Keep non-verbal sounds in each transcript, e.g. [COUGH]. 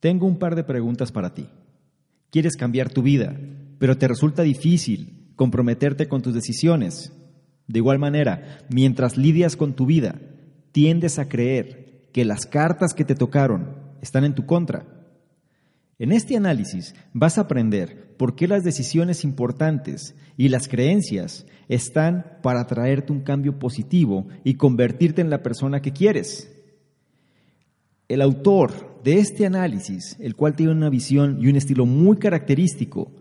Tengo un par de preguntas para ti. Quieres cambiar tu vida, pero te resulta difícil comprometerte con tus decisiones. De igual manera, mientras lidias con tu vida, tiendes a creer que las cartas que te tocaron están en tu contra. En este análisis vas a aprender por qué las decisiones importantes y las creencias están para traerte un cambio positivo y convertirte en la persona que quieres. El autor de este análisis, el cual tiene una visión y un estilo muy característico,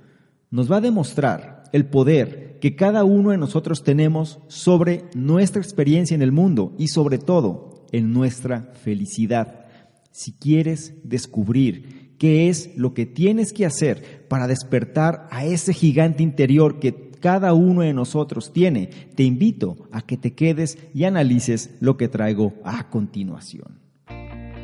nos va a demostrar el poder que cada uno de nosotros tenemos sobre nuestra experiencia en el mundo y sobre todo en nuestra felicidad. Si quieres descubrir qué es lo que tienes que hacer para despertar a ese gigante interior que cada uno de nosotros tiene, te invito a que te quedes y analices lo que traigo a continuación.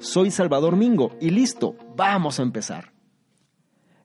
Soy Salvador Mingo y listo, vamos a empezar.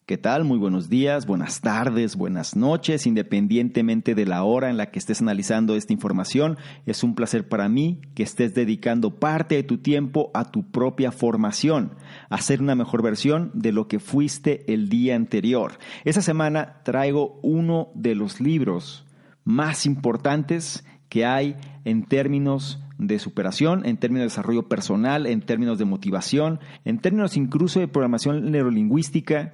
¿Qué tal? Muy buenos días, buenas tardes, buenas noches, independientemente de la hora en la que estés analizando esta información. Es un placer para mí que estés dedicando parte de tu tiempo a tu propia formación, a ser una mejor versión de lo que fuiste el día anterior. Esta semana traigo uno de los libros más importantes que hay en términos de superación, en términos de desarrollo personal, en términos de motivación, en términos incluso de programación neurolingüística.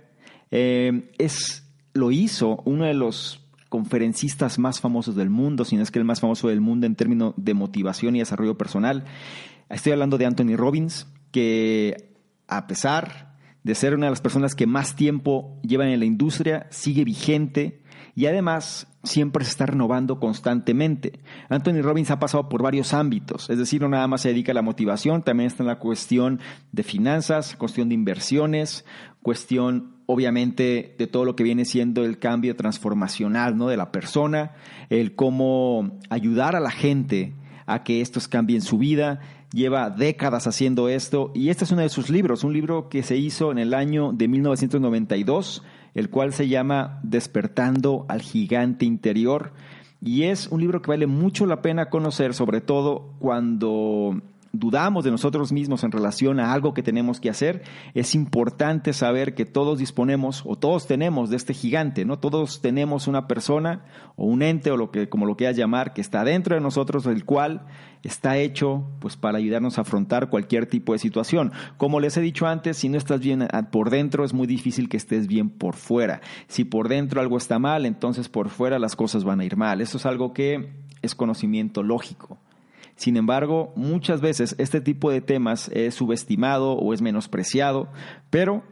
Eh, es, lo hizo uno de los conferencistas más famosos del mundo, si no es que el más famoso del mundo en términos de motivación y desarrollo personal. Estoy hablando de Anthony Robbins, que a pesar de ser una de las personas que más tiempo llevan en la industria, sigue vigente y además siempre se está renovando constantemente. Anthony Robbins ha pasado por varios ámbitos, es decir, no nada más se dedica a la motivación, también está en la cuestión de finanzas, cuestión de inversiones, cuestión obviamente de todo lo que viene siendo el cambio transformacional ¿no? de la persona, el cómo ayudar a la gente a que estos cambien su vida. Lleva décadas haciendo esto y este es uno de sus libros, un libro que se hizo en el año de 1992 el cual se llama Despertando al Gigante Interior. Y es un libro que vale mucho la pena conocer, sobre todo cuando dudamos de nosotros mismos en relación a algo que tenemos que hacer, es importante saber que todos disponemos o todos tenemos de este gigante, ¿no? Todos tenemos una persona o un ente o lo que como lo quieras llamar que está dentro de nosotros el cual está hecho pues para ayudarnos a afrontar cualquier tipo de situación. Como les he dicho antes, si no estás bien por dentro es muy difícil que estés bien por fuera. Si por dentro algo está mal, entonces por fuera las cosas van a ir mal. Eso es algo que es conocimiento lógico. Sin embargo, muchas veces este tipo de temas es subestimado o es menospreciado, pero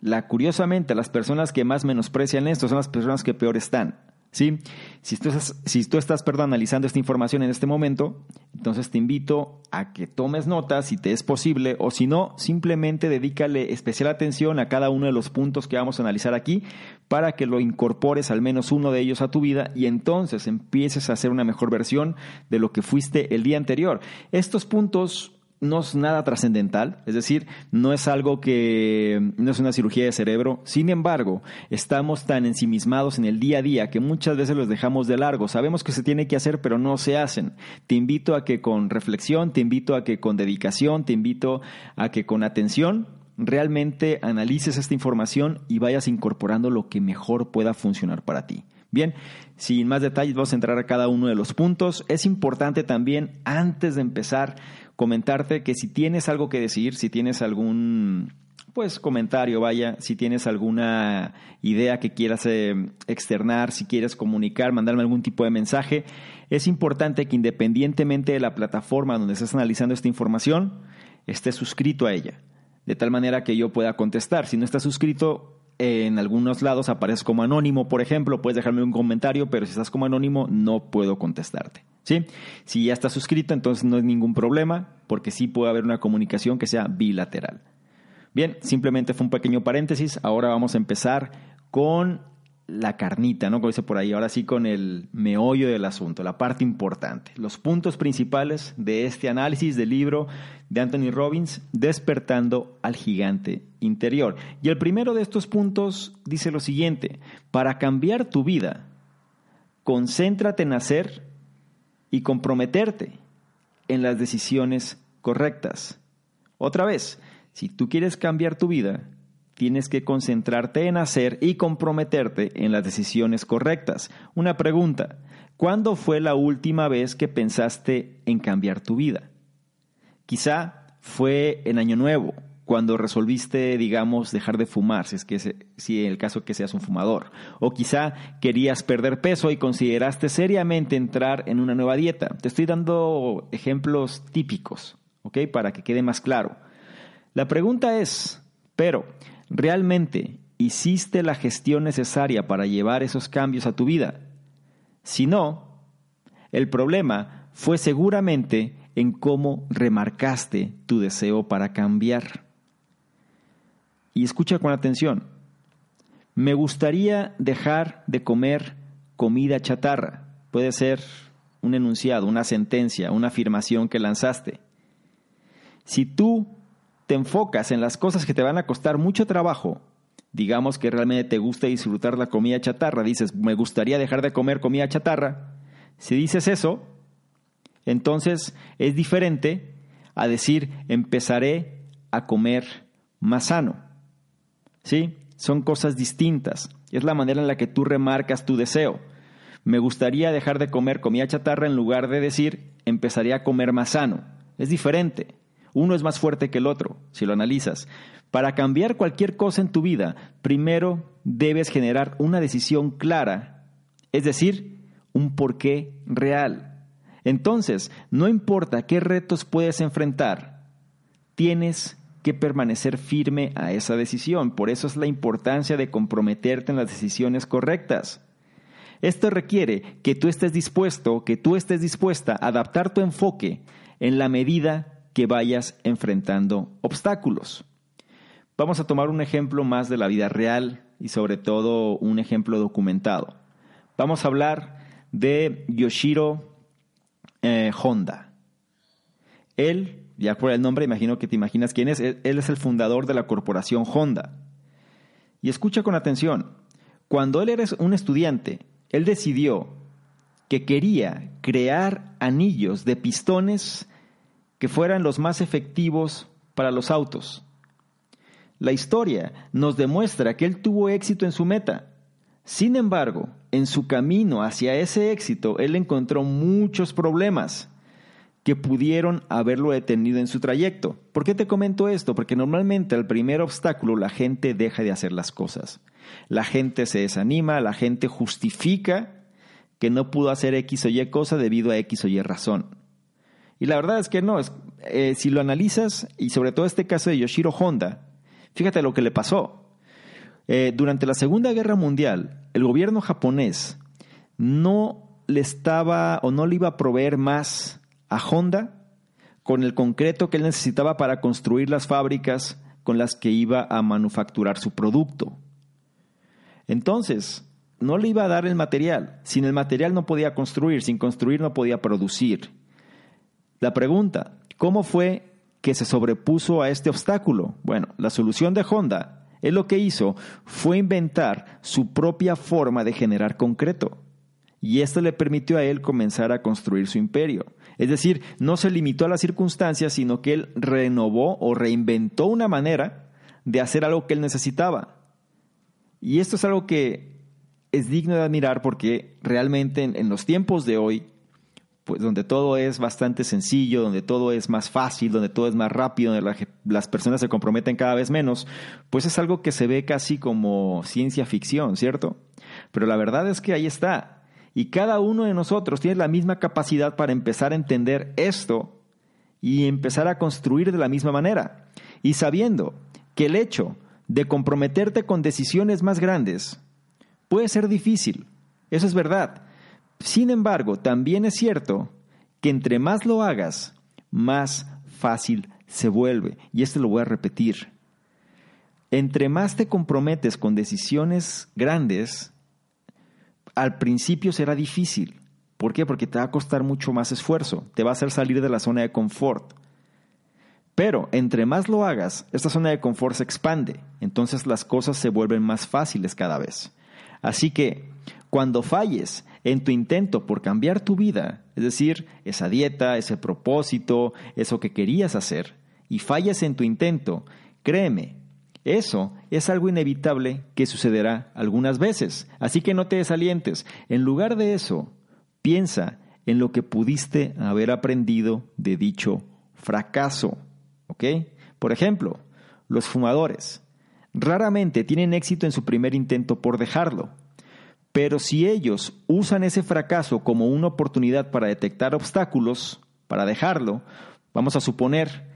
la, curiosamente las personas que más menosprecian esto son las personas que peor están. ¿Sí? Si tú estás, si tú estás analizando esta información en este momento, entonces te invito a que tomes notas si te es posible o si no, simplemente dedícale especial atención a cada uno de los puntos que vamos a analizar aquí para que lo incorpores al menos uno de ellos a tu vida y entonces empieces a hacer una mejor versión de lo que fuiste el día anterior. Estos puntos no es nada trascendental, es decir, no es algo que no es una cirugía de cerebro. Sin embargo, estamos tan ensimismados en el día a día que muchas veces los dejamos de largo. Sabemos que se tiene que hacer, pero no se hacen. Te invito a que con reflexión, te invito a que con dedicación, te invito a que con atención realmente analices esta información y vayas incorporando lo que mejor pueda funcionar para ti. Bien, sin más detalles vamos a entrar a cada uno de los puntos. Es importante también, antes de empezar, comentarte que si tienes algo que decir, si tienes algún pues comentario, vaya, si tienes alguna idea que quieras eh, externar, si quieres comunicar, mandarme algún tipo de mensaje, es importante que independientemente de la plataforma donde estés analizando esta información, estés suscrito a ella, de tal manera que yo pueda contestar. Si no estás suscrito, en algunos lados apareces como anónimo, por ejemplo, puedes dejarme un comentario, pero si estás como anónimo no puedo contestarte. ¿Sí? Si ya estás suscrito, entonces no hay ningún problema, porque sí puede haber una comunicación que sea bilateral. Bien, simplemente fue un pequeño paréntesis. Ahora vamos a empezar con la carnita, ¿no? Como dice por ahí, ahora sí con el meollo del asunto, la parte importante, los puntos principales de este análisis del libro de Anthony Robbins, Despertando al Gigante Interior. Y el primero de estos puntos dice lo siguiente, para cambiar tu vida, concéntrate en hacer y comprometerte en las decisiones correctas. Otra vez, si tú quieres cambiar tu vida, tienes que concentrarte en hacer y comprometerte en las decisiones correctas. Una pregunta, ¿cuándo fue la última vez que pensaste en cambiar tu vida? Quizá fue en Año Nuevo, cuando resolviste, digamos, dejar de fumar, si es que si en el caso que seas un fumador, o quizá querías perder peso y consideraste seriamente entrar en una nueva dieta. Te estoy dando ejemplos típicos, ¿ok? Para que quede más claro. La pregunta es, pero, ¿realmente hiciste la gestión necesaria para llevar esos cambios a tu vida? Si no, el problema fue seguramente en cómo remarcaste tu deseo para cambiar. Y escucha con atención. Me gustaría dejar de comer comida chatarra. Puede ser un enunciado, una sentencia, una afirmación que lanzaste. Si tú te enfocas en las cosas que te van a costar mucho trabajo, digamos que realmente te gusta disfrutar la comida chatarra, dices, me gustaría dejar de comer comida chatarra, si dices eso, entonces es diferente a decir, empezaré a comer más sano. ¿Sí? Son cosas distintas. Es la manera en la que tú remarcas tu deseo. Me gustaría dejar de comer comida chatarra en lugar de decir, empezaré a comer más sano. Es diferente. Uno es más fuerte que el otro, si lo analizas. Para cambiar cualquier cosa en tu vida, primero debes generar una decisión clara, es decir, un porqué real. Entonces, no importa qué retos puedes enfrentar, tienes que permanecer firme a esa decisión. Por eso es la importancia de comprometerte en las decisiones correctas. Esto requiere que tú estés dispuesto, que tú estés dispuesta a adaptar tu enfoque en la medida que vayas enfrentando obstáculos. Vamos a tomar un ejemplo más de la vida real y sobre todo un ejemplo documentado. Vamos a hablar de Yoshiro eh, Honda. Él, ya por el nombre, imagino que te imaginas quién es, él es el fundador de la corporación Honda. Y escucha con atención, cuando él era un estudiante, él decidió que quería crear anillos de pistones que fueran los más efectivos para los autos. La historia nos demuestra que él tuvo éxito en su meta. Sin embargo, en su camino hacia ese éxito, él encontró muchos problemas que pudieron haberlo detenido en su trayecto. ¿Por qué te comento esto? Porque normalmente al primer obstáculo la gente deja de hacer las cosas. La gente se desanima, la gente justifica que no pudo hacer X o Y cosa debido a X o Y razón. Y la verdad es que no, eh, si lo analizas, y sobre todo este caso de Yoshiro Honda, fíjate lo que le pasó. Eh, durante la Segunda Guerra Mundial, el gobierno japonés no le estaba o no le iba a proveer más a Honda con el concreto que él necesitaba para construir las fábricas con las que iba a manufacturar su producto. Entonces, no le iba a dar el material. Sin el material no podía construir, sin construir no podía producir. La pregunta, ¿cómo fue que se sobrepuso a este obstáculo? Bueno, la solución de Honda, él lo que hizo fue inventar su propia forma de generar concreto. Y esto le permitió a él comenzar a construir su imperio. Es decir, no se limitó a las circunstancias, sino que él renovó o reinventó una manera de hacer algo que él necesitaba. Y esto es algo que es digno de admirar porque realmente en, los tiempos de hoy, pues donde todo es bastante sencillo, donde todo es más fácil, donde todo es más rápido, donde las personas se comprometen cada vez menos, pues es algo que se ve casi como ciencia ficción, ¿cierto? Pero la verdad es que ahí está. Y cada uno de nosotros tiene la misma capacidad para empezar a entender esto y empezar a construir de la misma manera. Y sabiendo que el hecho de comprometerte con decisiones más grandes puede ser difícil, eso es verdad. Sin embargo, también es cierto que entre más lo hagas, más fácil se vuelve. Y esto lo voy a repetir. Entre más te comprometes con decisiones grandes, al principio será difícil. ¿Por qué? Porque te va a costar mucho más esfuerzo, te va a hacer salir de la zona de confort. Pero entre más lo hagas, esta zona de confort se expande, entonces las cosas se vuelven más fáciles cada vez. Así que cuando falles en tu intento por cambiar tu vida, es decir, esa dieta, ese propósito, eso que querías hacer, y falles en tu intento, créeme, eso es algo inevitable que sucederá algunas veces. Así que no te desalientes. En lugar de eso, piensa en lo que pudiste haber aprendido de dicho fracaso. ¿Ok? Por ejemplo, los fumadores raramente tienen éxito en su primer intento por dejarlo. Pero si ellos usan ese fracaso como una oportunidad para detectar obstáculos, para dejarlo, vamos a suponer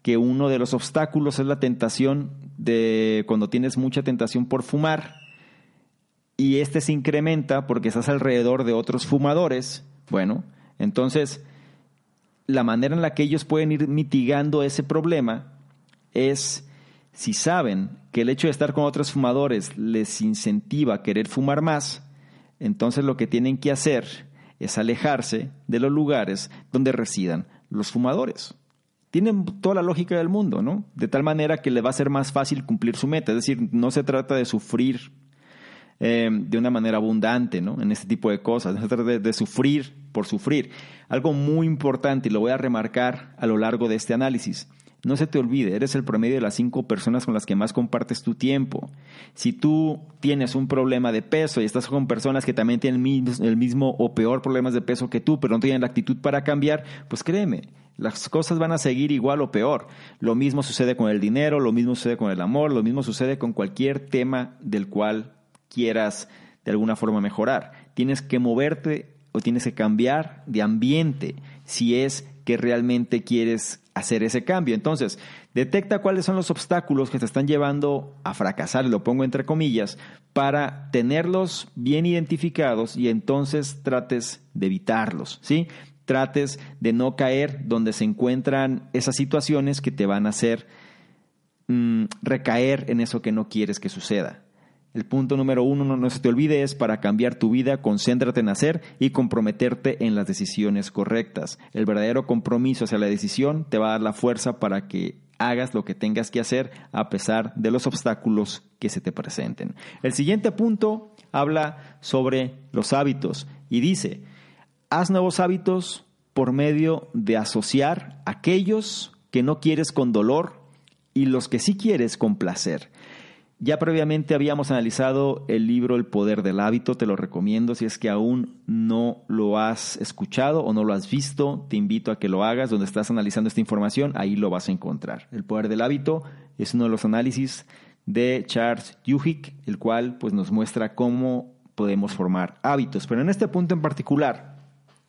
que uno de los obstáculos es la tentación de cuando tienes mucha tentación por fumar y este se incrementa porque estás alrededor de otros fumadores, bueno, entonces la manera en la que ellos pueden ir mitigando ese problema es si saben que el hecho de estar con otros fumadores les incentiva a querer fumar más, entonces lo que tienen que hacer es alejarse de los lugares donde residan los fumadores. Tienen toda la lógica del mundo, ¿no? De tal manera que le va a ser más fácil cumplir su meta. Es decir, no se trata de sufrir eh, de una manera abundante, ¿no? En este tipo de cosas. Se trata de sufrir por sufrir. Algo muy importante, y lo voy a remarcar a lo largo de este análisis. No se te olvide, eres el promedio de las cinco personas con las que más compartes tu tiempo. Si tú tienes un problema de peso y estás con personas que también tienen el mismo o peor problemas de peso que tú, pero no tienen la actitud para cambiar, pues créeme, las cosas van a seguir igual o peor. Lo mismo sucede con el dinero, lo mismo sucede con el amor, lo mismo sucede con cualquier tema del cual quieras de alguna forma mejorar. Tienes que moverte o tienes que cambiar de ambiente si es que realmente quieres hacer ese cambio. Entonces, detecta cuáles son los obstáculos que te están llevando a fracasar, lo pongo entre comillas, para tenerlos bien identificados y entonces trates de evitarlos, ¿sí? Trates de no caer donde se encuentran esas situaciones que te van a hacer mm, recaer en eso que no quieres que suceda. El punto número uno, no, se te olvide, es para cambiar tu vida, concéntrate en hacer y comprometerte en las decisiones correctas. El verdadero compromiso hacia la decisión te va a dar la fuerza para que hagas lo que tengas que hacer a pesar de los obstáculos que se te presenten. El siguiente punto habla sobre los hábitos y dice, haz nuevos hábitos por medio de asociar aquellos que no quieres con dolor y los que sí quieres con placer. Ya previamente habíamos analizado el libro El Poder del Hábito, te lo recomiendo si es que aún no lo has escuchado o no lo has visto, te invito a que lo hagas, donde estás analizando esta información, ahí lo vas a encontrar. El Poder del Hábito es uno de los análisis de Charles Duhigg, el cual pues, nos muestra cómo podemos formar hábitos. Pero en este punto en particular,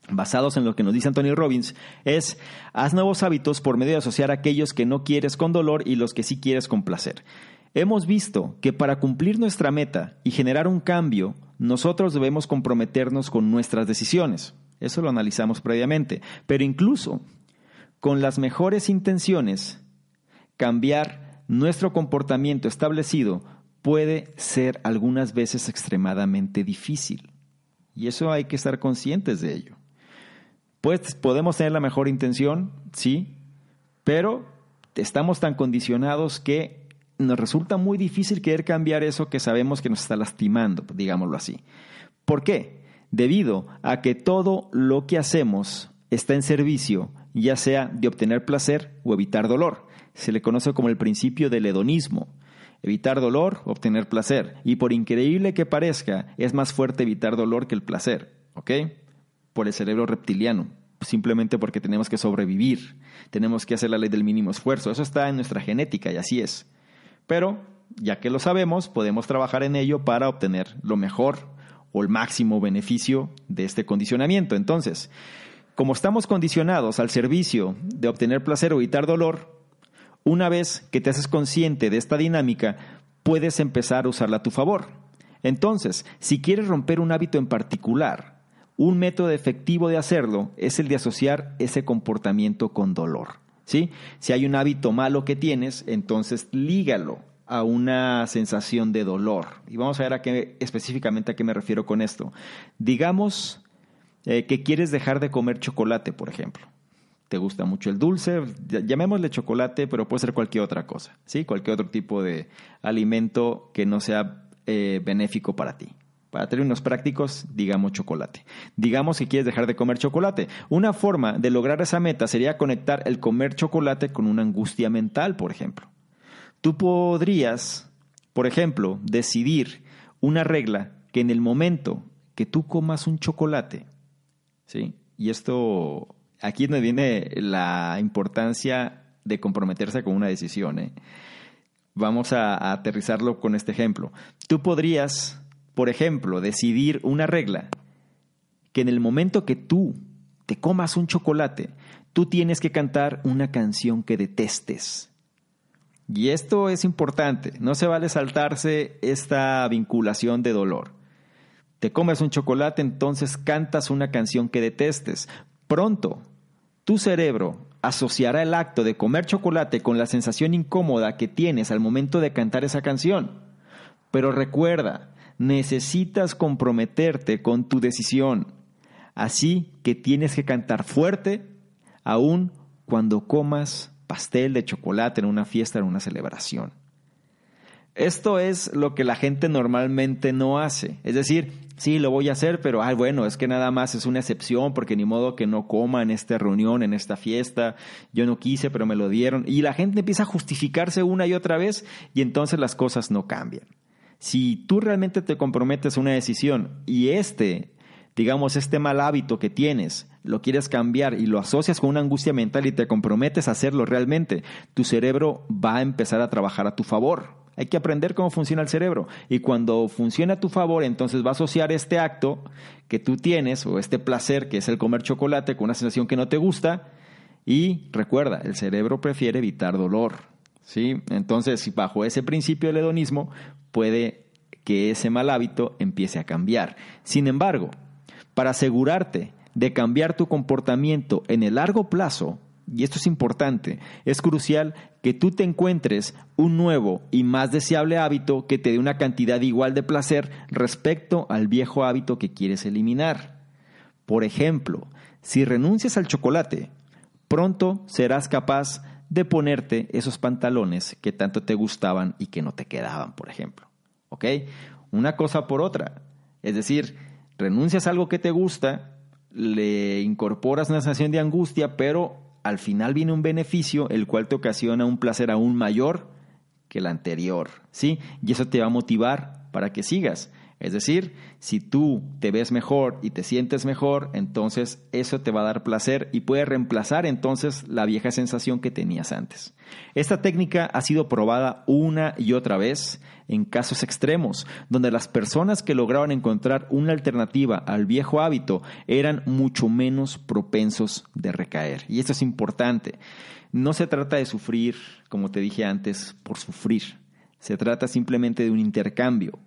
basados en lo que nos dice Anthony Robbins, es haz nuevos hábitos por medio de asociar aquellos que no quieres con dolor y los que sí quieres con placer. Hemos visto que para cumplir nuestra meta y generar un cambio, nosotros debemos comprometernos con nuestras decisiones. Eso lo analizamos previamente. Pero incluso con las mejores intenciones, cambiar nuestro comportamiento establecido puede ser algunas veces extremadamente difícil. Y eso hay que estar conscientes de ello. Pues podemos tener la mejor intención, sí, pero estamos tan condicionados que nos resulta muy difícil querer cambiar eso que sabemos que nos está lastimando, digámoslo así. ¿Por qué? Debido a que todo lo que hacemos está en servicio, ya sea de obtener placer o evitar dolor. Se le conoce como el principio del hedonismo. Evitar dolor, obtener placer. Y por increíble que parezca, es más fuerte evitar dolor que el placer, ¿ok? Por el cerebro reptiliano, simplemente porque tenemos que sobrevivir, tenemos que hacer la ley del mínimo esfuerzo. Eso está en nuestra genética y así es. Pero, ya que lo sabemos, podemos trabajar en ello para obtener lo mejor o el máximo beneficio de este condicionamiento. Entonces, como estamos condicionados al servicio de obtener placer o evitar dolor, una vez que te haces consciente de esta dinámica, puedes empezar a usarla a tu favor. Entonces, si quieres romper un hábito en particular, un método efectivo de hacerlo es el de asociar ese comportamiento con dolor. ¿Sí? Si hay un hábito malo que tienes, entonces lígalo a una sensación de dolor. Y vamos a ver a qué, específicamente a qué me refiero con esto. Digamos eh, que quieres dejar de comer chocolate, por ejemplo te gusta mucho el dulce, llamémosle chocolate, pero puede ser cualquier otra cosa, ¿sí? Cualquier otro tipo de alimento que no sea eh, benéfico para ti. Para términos prácticos, digamos chocolate. Digamos que quieres dejar de comer chocolate. Una forma de lograr esa meta sería conectar el comer chocolate con una angustia mental, por ejemplo. Tú podrías, por ejemplo, decidir una regla que en el momento que tú comas un chocolate, ¿sí? Y esto aquí es donde viene la importancia de comprometerse con una decisión. ¿eh? Vamos a, aterrizarlo con este ejemplo. Tú podrías, por ejemplo, decidir una regla que en el momento que tú te comas un chocolate, tú tienes que cantar una canción que detestes. Y esto es importante, no se vale saltarse esta vinculación de dolor. Te comes un chocolate, entonces cantas una canción que detestes. Pronto, tu cerebro asociará el acto de comer chocolate con la sensación incómoda que tienes al momento de cantar esa canción. Pero recuerda, necesitas comprometerte con tu decisión. Así que tienes que cantar fuerte aún cuando comas pastel de chocolate en una fiesta, en una celebración. Esto es lo que la gente normalmente no hace. Es decir, sí, lo voy a hacer, pero ay, bueno, es que nada más es una excepción porque ni modo que no coma en esta reunión, en esta fiesta. Yo no quise, pero me lo dieron. Y la gente empieza a justificarse una y otra vez y entonces las cosas no cambian. Si tú realmente te comprometes a una decisión y este, digamos, este mal hábito que tienes, lo quieres cambiar y lo asocias con una angustia mental y te comprometes a hacerlo realmente, tu cerebro va a empezar a trabajar a tu favor. Hay que aprender cómo funciona el cerebro. Y cuando funciona a tu favor, entonces va a asociar este acto que tú tienes o este placer que es el comer chocolate con una sensación que no te gusta. Y recuerda, el cerebro prefiere evitar dolor. ¿sí? Entonces, bajo ese principio del hedonismo, puede que ese mal hábito empiece a cambiar. Sin embargo, para asegurarte de cambiar tu comportamiento en el largo plazo, y esto es importante, es crucial que tú te encuentres un nuevo y más deseable hábito que te dé una cantidad igual de placer respecto al viejo hábito que quieres eliminar. Por ejemplo, si renuncias al chocolate, pronto serás capaz de ponerte esos pantalones que tanto te gustaban y que no te quedaban, por ejemplo. ¿Ok? Una cosa por otra. Es decir, renuncias a algo que te gusta, le incorporas una sensación de angustia, pero al final viene un beneficio el cual te ocasiona un placer aún mayor que el anterior, ¿sí? Y eso te va a motivar para que sigas. Es decir, si tú te ves mejor y te sientes mejor, entonces eso te va a dar placer y puede reemplazar entonces la vieja sensación que tenías antes. Esta técnica ha sido probada una y otra vez en casos extremos, donde las personas que lograban encontrar una alternativa al viejo hábito eran mucho menos propensos de recaer. Y esto es importante. No se trata de sufrir, como te dije antes, por sufrir. Se trata simplemente de un intercambio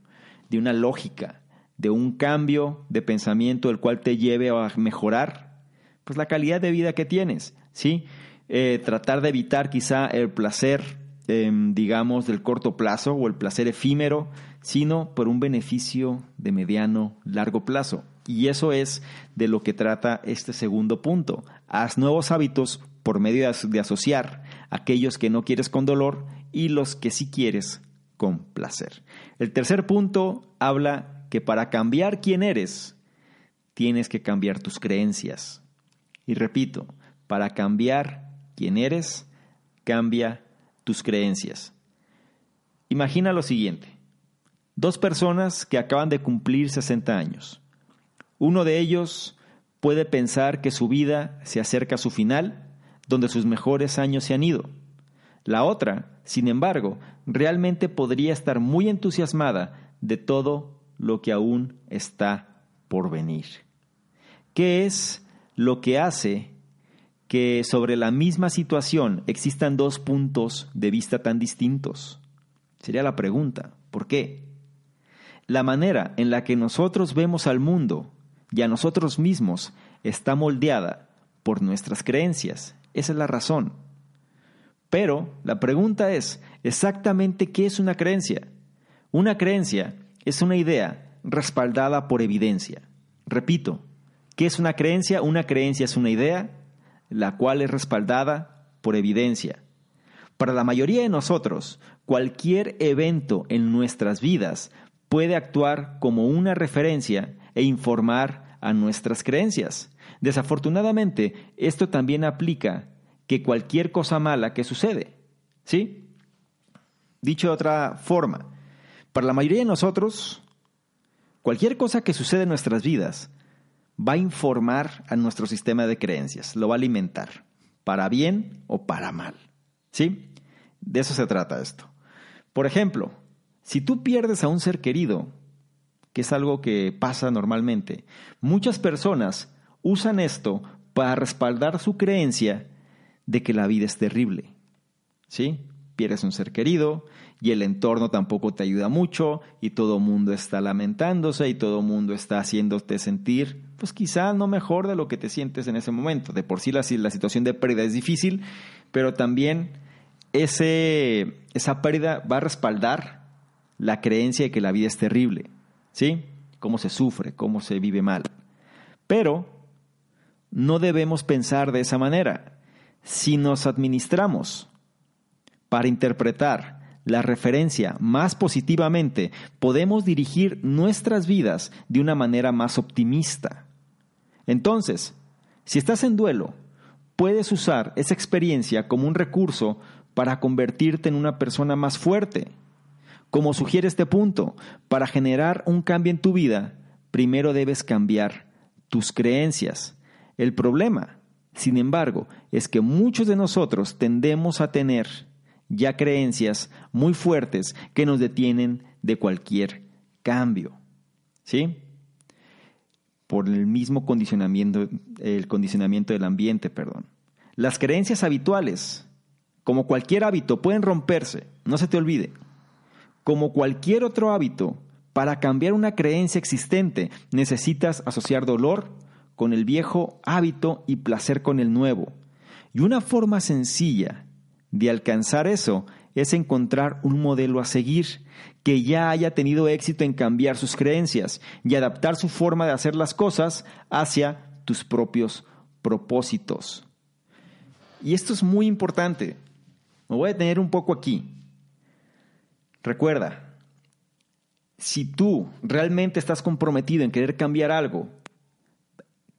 de una lógica, de un cambio de pensamiento el cual te lleve a mejorar pues la calidad de vida que tienes, ¿sí? Eh, tratar de evitar quizá el placer, em, digamos, del corto plazo o el placer efímero, sino por un beneficio de mediano, largo plazo. Y eso es de lo que trata este segundo punto. Haz nuevos hábitos por medio de asociar aquellos que no quieres con dolor y los que sí quieres con placer. El tercer punto habla que para cambiar quién eres, tienes que cambiar tus creencias. Y repito, para cambiar quién eres, cambia tus creencias. Imagina lo siguiente. Dos personas que acaban de cumplir 60 años. Uno de ellos puede pensar que su vida se acerca a su final, donde sus mejores años se han ido. La otra, sin embargo, realmente podría estar muy entusiasmada de todo lo que aún está por venir. ¿Qué es lo que hace que sobre la misma situación existan dos puntos de vista tan distintos? Sería la pregunta, ¿por qué? La manera en la que nosotros vemos al mundo y a nosotros mismos está moldeada por nuestras creencias. Esa es la razón. Pero la pregunta es, exactamente qué es una creencia. Una creencia es una idea respaldada por evidencia. Repito, ¿qué es una creencia? Una creencia es una idea la cual es respaldada por evidencia. Para la mayoría de nosotros, cualquier evento en nuestras vidas puede actuar como una referencia e informar a nuestras creencias. Desafortunadamente, esto también aplica que cualquier cosa mala que sucede. ¿Sí? Dicho de otra forma, para la mayoría de nosotros, cualquier cosa que sucede en nuestras vidas va a informar a nuestro sistema de creencias, lo va a alimentar, para bien o para mal. ¿Sí? De eso se trata esto. Por ejemplo, si tú pierdes a un ser querido, que es algo que pasa normalmente, muchas personas usan esto para respaldar su creencia de que la vida es terrible. ¿Sí? Pierdes un ser querido y el entorno tampoco te ayuda mucho y todo mundo está lamentándose y todo mundo está haciéndote sentir, pues quizá no mejor de lo que te sientes en ese momento. De por sí la, la situación de pérdida es difícil, pero también ese, esa pérdida va a respaldar la creencia de que la vida es terrible. ¿Sí? Cómo se sufre, cómo se vive mal. Pero no debemos pensar de esa manera. Si nos administramos para interpretar la referencia más positivamente, podemos dirigir nuestras vidas de una manera más optimista. Entonces, si estás en duelo, puedes usar esa experiencia como un recurso para convertirte en una persona más fuerte. Como sugiere este punto, para generar un cambio en tu vida, primero debes cambiar tus creencias. El problema, sin embargo, es que muchos de nosotros tendemos a tener ya creencias muy fuertes que nos detienen de cualquier cambio. ¿Sí? Por el mismo condicionamiento, el condicionamiento del ambiente, perdón. Las creencias habituales, como cualquier hábito, pueden romperse, no se te olvide. Como cualquier otro hábito, para cambiar una creencia existente necesitas asociar dolor con el viejo hábito y placer con el nuevo. Y una forma sencilla de alcanzar eso es encontrar un modelo a seguir que ya haya tenido éxito en cambiar sus creencias y adaptar su forma de hacer las cosas hacia tus propios propósitos. Y esto es muy importante. Me voy a detener un poco aquí. Recuerda, si tú realmente estás comprometido en querer cambiar algo,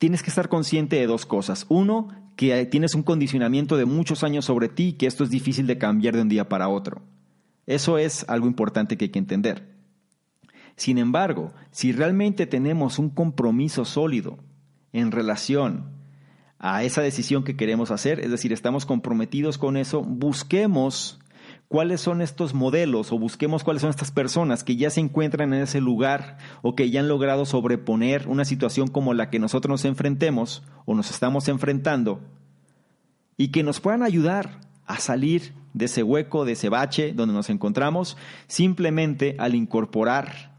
tienes que estar consciente de dos cosas. Uno, que tienes un condicionamiento de muchos años sobre ti y que esto es difícil de cambiar de un día para otro. Eso es algo importante que hay que entender. Sin embargo, si realmente tenemos un compromiso sólido en relación a esa decisión que queremos hacer, es decir, estamos comprometidos con eso, busquemos cuáles son estos modelos o busquemos cuáles son estas personas que ya se encuentran en ese lugar o que ya han logrado sobreponer una situación como la que nosotros nos enfrentemos o nos estamos enfrentando y que nos puedan ayudar a salir de ese hueco, de ese bache donde nos encontramos, simplemente al incorporar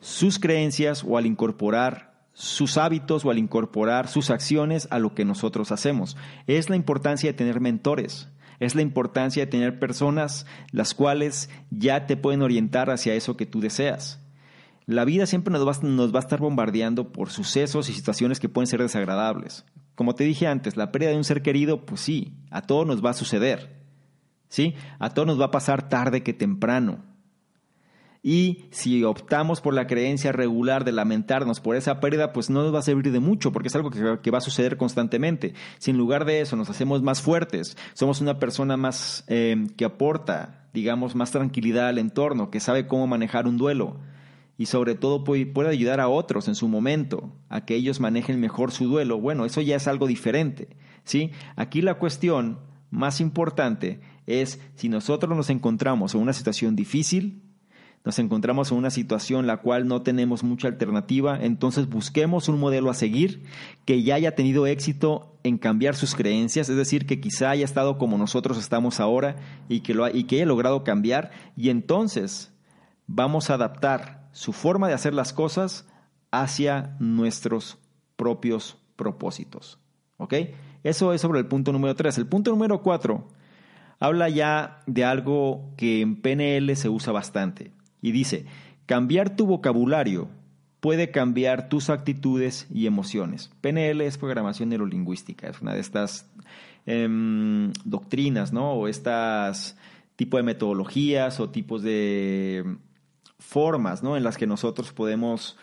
sus creencias o al incorporar sus hábitos o al incorporar sus acciones a lo que nosotros hacemos. Es la importancia de tener mentores es la importancia de tener personas las cuales ya te pueden orientar hacia eso que tú deseas. La vida siempre nos va, a estar bombardeando por sucesos y situaciones que pueden ser desagradables. Como te dije antes, la pérdida de un ser querido, pues sí, a todos nos va a suceder. ¿Sí? A todos nos va a pasar tarde que temprano. Y si optamos por la creencia regular de lamentarnos por esa pérdida, pues no nos va a servir de mucho, porque es algo que, va a suceder constantemente. Si en lugar de eso nos hacemos más fuertes, somos una persona más eh, que aporta, digamos, más tranquilidad al entorno, que sabe cómo manejar un duelo y sobre todo puede, ayudar a otros en su momento, a que ellos manejen mejor su duelo, bueno, eso ya es algo diferente. ¿sí? Aquí la cuestión más importante es si nosotros nos encontramos en una situación difícil, nos encontramos en una situación la cual no tenemos mucha alternativa, entonces busquemos un modelo a seguir que ya haya tenido éxito en cambiar sus creencias, es decir, que quizá haya estado como nosotros estamos ahora y que, lo, y que haya logrado cambiar, y entonces vamos a adaptar su forma de hacer las cosas hacia nuestros propios propósitos. ¿Ok? Eso es sobre el punto número 3. El punto número 4 habla ya de algo que en PNL se usa bastante y dice, cambiar tu vocabulario puede cambiar tus actitudes y emociones. PNL es programación neurolingüística, es una de estas em, doctrinas, ¿no? O estas tipo de metodologías o tipos de formas ¿no? en las que nosotros podemos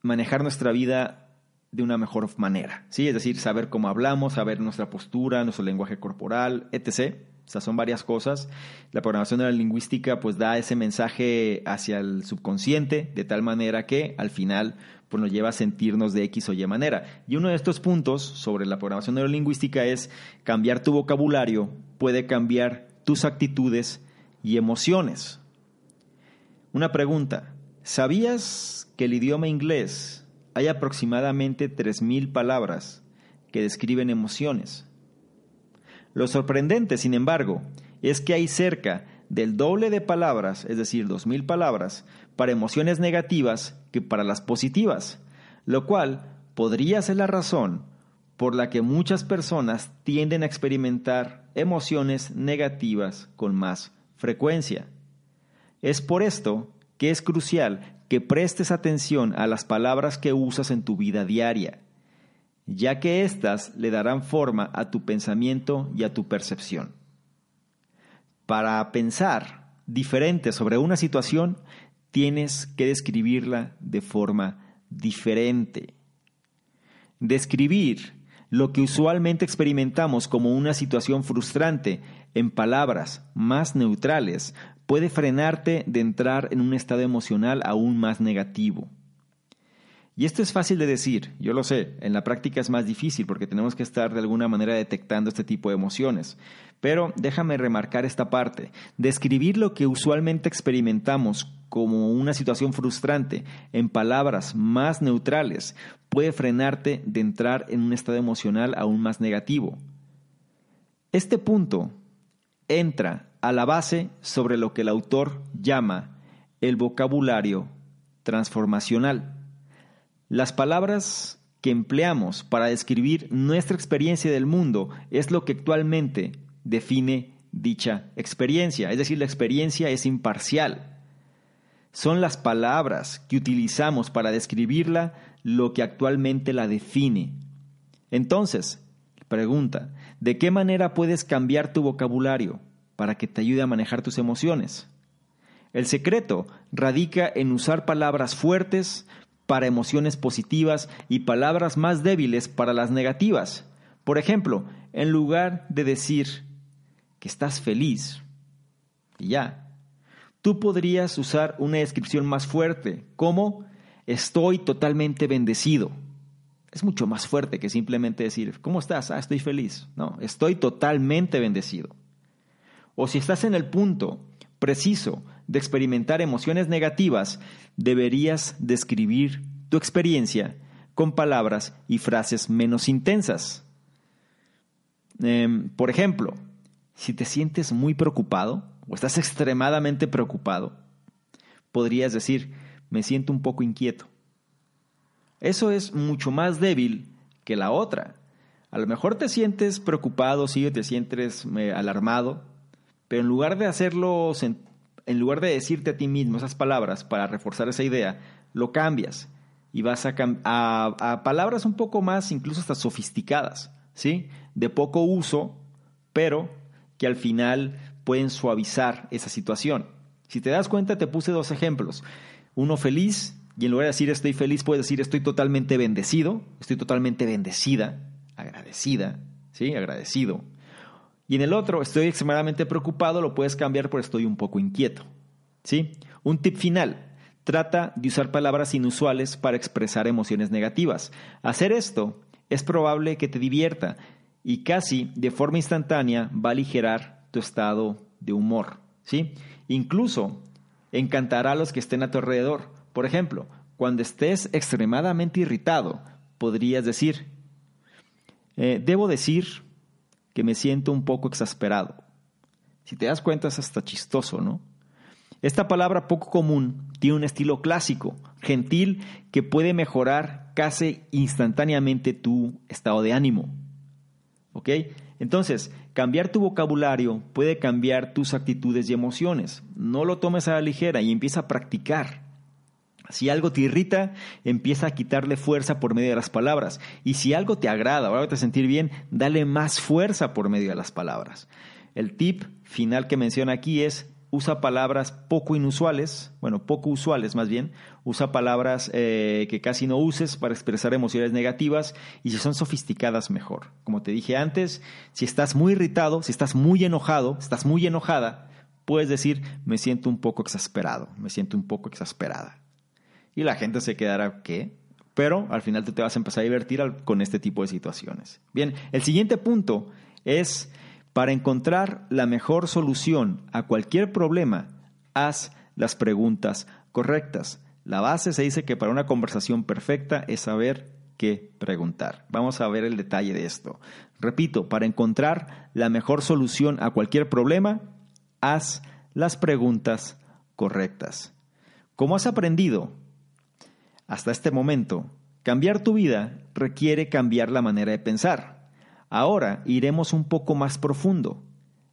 manejar nuestra vida de una mejor manera, ¿sí? Es decir, saber cómo hablamos, saber nuestra postura, nuestro lenguaje corporal, etc. O sea, son varias cosas. La programación de la lingüística pues da ese mensaje hacia el subconsciente de tal manera que al final pues nos lleva a sentirnos de X o Y manera. Y uno de estos puntos sobre la programación neurolingüística es cambiar tu vocabulario puede cambiar tus actitudes y emociones. Una pregunta. ¿Sabías que el idioma inglés hay aproximadamente 3.000 palabras que describen emociones? Lo sorprendente, sin embargo, es que hay cerca del doble de palabras, es decir, 2.000 palabras, para emociones negativas que para las positivas, lo cual podría ser la razón por la que muchas personas tienden a experimentar emociones negativas con más frecuencia. Es por esto que es crucial que prestes atención a las palabras que usas en tu vida diaria, ya que éstas le darán forma a tu pensamiento y a tu percepción. Para pensar diferente sobre una situación, tienes que describirla de forma diferente. Describir lo que usualmente experimentamos como una situación frustrante en palabras más neutrales puede frenarte de entrar en un estado emocional aún más negativo. Y esto es fácil de decir, yo lo sé, en la práctica es más difícil porque tenemos que estar de alguna manera detectando este tipo de emociones. Pero déjame remarcar esta parte. Describir lo que usualmente experimentamos como una situación frustrante en palabras más neutrales puede frenarte de entrar en un estado emocional aún más negativo. Este punto entra a la base sobre lo que el autor llama el vocabulario transformacional. Las palabras que empleamos para describir nuestra experiencia del mundo es lo que actualmente define dicha experiencia, es decir, la experiencia es imparcial. Son las palabras que utilizamos para describirla lo que actualmente la define. Entonces, pregunta, ¿de qué manera puedes cambiar tu vocabulario para que te ayude a manejar tus emociones? El secreto radica en usar palabras fuertes para emociones positivas y palabras más débiles para las negativas. Por ejemplo, en lugar de decir que estás feliz, y ya, tú podrías usar una descripción más fuerte, como estoy totalmente bendecido. Es mucho más fuerte que simplemente decir, ¿cómo estás? Ah, estoy feliz. No, estoy totalmente bendecido. O si estás en el punto preciso de experimentar emociones negativas, deberías describir tu experiencia con palabras y frases menos intensas. Em, por ejemplo, si te sientes muy preocupado o estás extremadamente preocupado, podrías decir, me siento un poco inquieto. Eso es mucho más débil que la otra. A lo mejor te sientes preocupado, sí, te sientes eh, alarmado, pero en lugar de hacerlo, en lugar de decirte a ti mismo esas palabras para reforzar esa idea, lo cambias y vas a, a, palabras un poco más, incluso hasta sofisticadas, ¿sí? De poco uso, pero que al final pueden suavizar esa situación. Si te das cuenta, te puse dos ejemplos. Uno feliz, y en lugar de decir estoy feliz, puedes decir estoy totalmente bendecido, estoy totalmente bendecida, agradecida, ¿sí? Agradecido. Y en el otro, estoy extremadamente preocupado, lo puedes cambiar por estoy un poco inquieto, ¿sí? Un tip final. Trata de usar palabras inusuales para expresar emociones negativas. Hacer esto es probable que te divierta y casi de forma instantánea va a aligerar tu estado de humor. ¿sí? Incluso encantará a los que estén a tu alrededor. Por ejemplo, cuando estés extremadamente irritado, podrías decir, eh, debo decir que me siento un poco exasperado. Si te das cuenta es hasta chistoso, ¿no? Esta palabra poco común tiene un estilo clásico, gentil, que puede mejorar casi instantáneamente tu estado de ánimo. ¿Ok? Entonces, cambiar tu vocabulario puede cambiar tus actitudes y emociones. No lo tomes a la ligera y empieza a practicar. Si algo te irrita, empieza a quitarle fuerza por medio de las palabras. Y si algo te agrada o te sentir bien, dale más fuerza por medio de las palabras. El tip final que menciona aquí es usa palabras poco inusuales, bueno, poco usuales más bien, usa palabras eh, que casi no uses para expresar emociones negativas y si son sofisticadas mejor. Como te dije antes, si estás muy irritado, si estás muy enojado, estás muy enojada, puedes decir me siento un poco exasperado, me siento un poco exasperada. Y la gente se quedará, ¿qué? Pero al final tú te vas a empezar a divertir con este tipo de situaciones. Bien, el siguiente punto es para encontrar la mejor solución a cualquier problema, haz las preguntas correctas. La base se dice que para una conversación perfecta es saber qué preguntar. Vamos a ver el detalle de esto. Repito, para encontrar la mejor solución a cualquier problema, haz las preguntas correctas. Como has aprendido hasta este momento, cambiar tu vida requiere cambiar la manera de pensar. Ahora iremos un poco más profundo.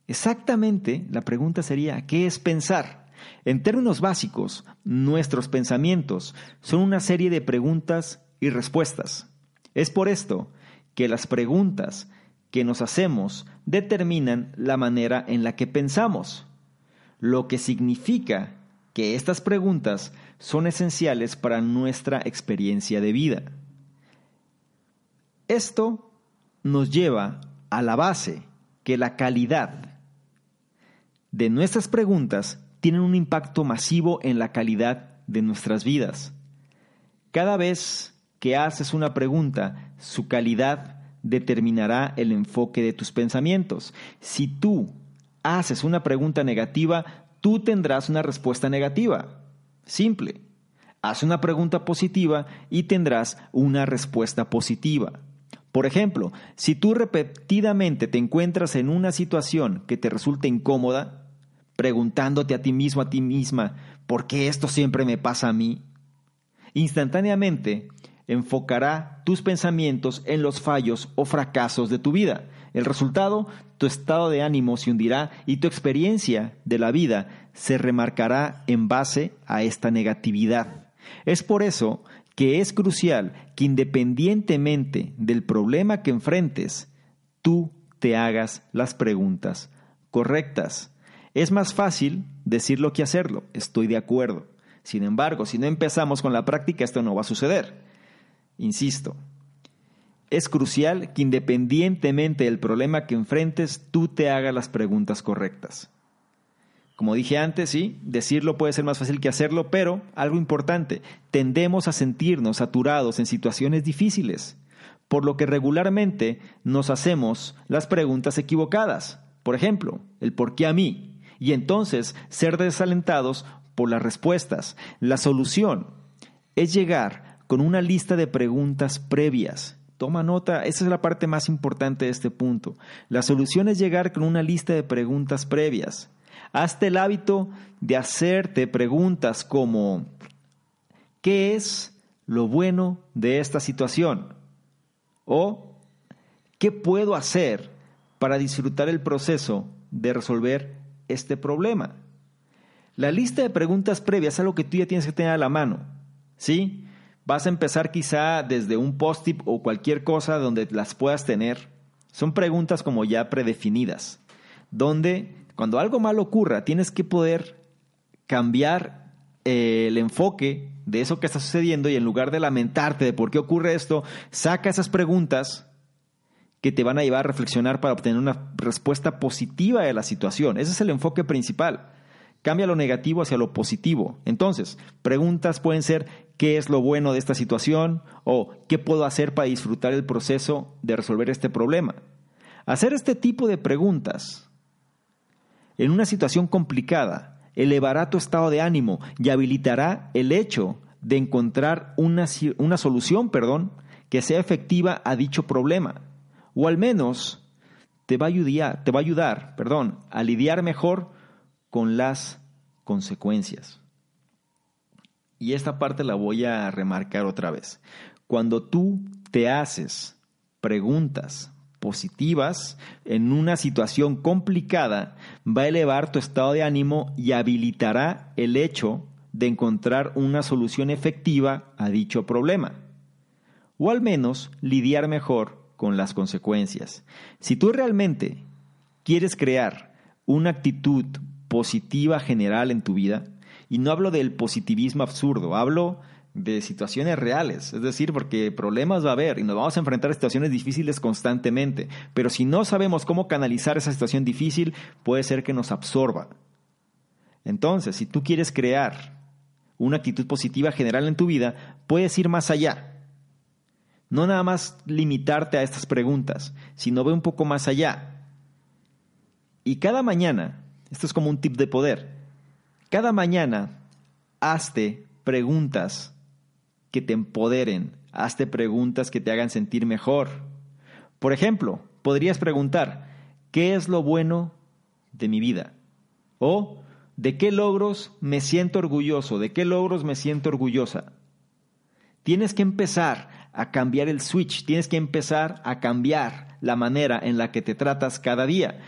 Exactamente, la pregunta sería, ¿qué es pensar? En términos básicos, nuestros pensamientos son una serie de preguntas y respuestas. Es por esto que las preguntas que nos hacemos determinan la manera en la que pensamos, lo que significa que estas preguntas son esenciales para nuestra experiencia de vida. Esto nos lleva a la base que la calidad de nuestras preguntas tiene un impacto masivo en la calidad de nuestras vidas. Cada vez que haces una pregunta, su calidad determinará el enfoque de tus pensamientos. Si tú haces una pregunta negativa, tú tendrás una respuesta negativa. Simple. Haz una pregunta positiva y tendrás una respuesta positiva. Por ejemplo, si tú repetidamente te encuentras en una situación que te resulta incómoda, preguntándote a ti mismo, a ti misma, ¿por qué esto siempre me pasa a mí? Instantáneamente enfocará tus pensamientos en los fallos o fracasos de tu vida. El resultado, tu estado de ánimo se hundirá y tu experiencia de la vida se remarcará en base a esta negatividad. Es por eso que es crucial que independientemente del problema que enfrentes, tú te hagas las preguntas correctas. Es más fácil decirlo que hacerlo, estoy de acuerdo. Sin embargo, si no empezamos con la práctica, esto no va a suceder. Insisto, es crucial que independientemente del problema que enfrentes, tú te hagas las preguntas correctas. Como dije antes, sí, decirlo puede ser más fácil que hacerlo, pero algo importante, tendemos a sentirnos saturados en situaciones difíciles, por lo que regularmente nos hacemos las preguntas equivocadas. Por ejemplo, el por qué a mí, y entonces ser desalentados por las respuestas. La solución es llegar con una lista de preguntas previas. Toma nota, esa es la parte más importante de este punto. La solución es llegar con una lista de preguntas previas. Hazte el hábito de hacerte preguntas como, ¿qué es lo bueno de esta situación? O, ¿qué puedo hacer para disfrutar el proceso de resolver este problema? La lista de preguntas previas es algo que tú ya tienes que tener a la mano. ¿Sí? Vas a empezar quizá desde un post-it o cualquier cosa donde las puedas tener. Son preguntas como ya predefinidas, donde cuando algo malo ocurra, tienes que poder cambiar eh, el enfoque de eso que está sucediendo y en lugar de lamentarte de por qué ocurre esto, saca esas preguntas que te van a llevar a reflexionar para obtener una respuesta positiva de la situación. Ese es el enfoque principal. Cambia lo negativo hacia lo positivo. Entonces, preguntas pueden ser ¿qué es lo bueno de esta situación? o ¿qué puedo hacer para disfrutar el proceso de resolver este problema? Hacer este tipo de preguntas en una situación complicada elevará tu estado de ánimo y habilitará el hecho de encontrar una, una solución perdón, que sea efectiva a dicho problema. O al menos te va a ayudar, te va a, ayudar perdón, a lidiar mejor con las consecuencias. Y esta parte la voy a remarcar otra vez. Cuando tú te haces preguntas positivas en una situación complicada, va a elevar tu estado de ánimo y habilitará el hecho de encontrar una solución efectiva a dicho problema, o al menos lidiar mejor con las consecuencias. Si tú realmente quieres crear una actitud positiva general en tu vida, y no hablo del positivismo absurdo, hablo de situaciones reales, es decir, porque problemas va a haber y nos vamos a enfrentar a situaciones difíciles constantemente, pero si no sabemos cómo canalizar esa situación difícil, puede ser que nos absorba. Entonces, si tú quieres crear una actitud positiva general en tu vida, puedes ir más allá. No nada más limitarte a estas preguntas, sino ve un poco más allá. Y cada mañana, esto es como un tip de poder, cada mañana hazte preguntas que te empoderen. Hazte preguntas que te hagan sentir mejor. Por ejemplo, podrías preguntar, ¿qué es lo bueno de mi vida? O, ¿de qué logros me siento orgulloso? ¿De qué logros me siento orgullosa? Tienes que empezar a cambiar el switch, tienes que empezar a cambiar la manera en la que te tratas cada día.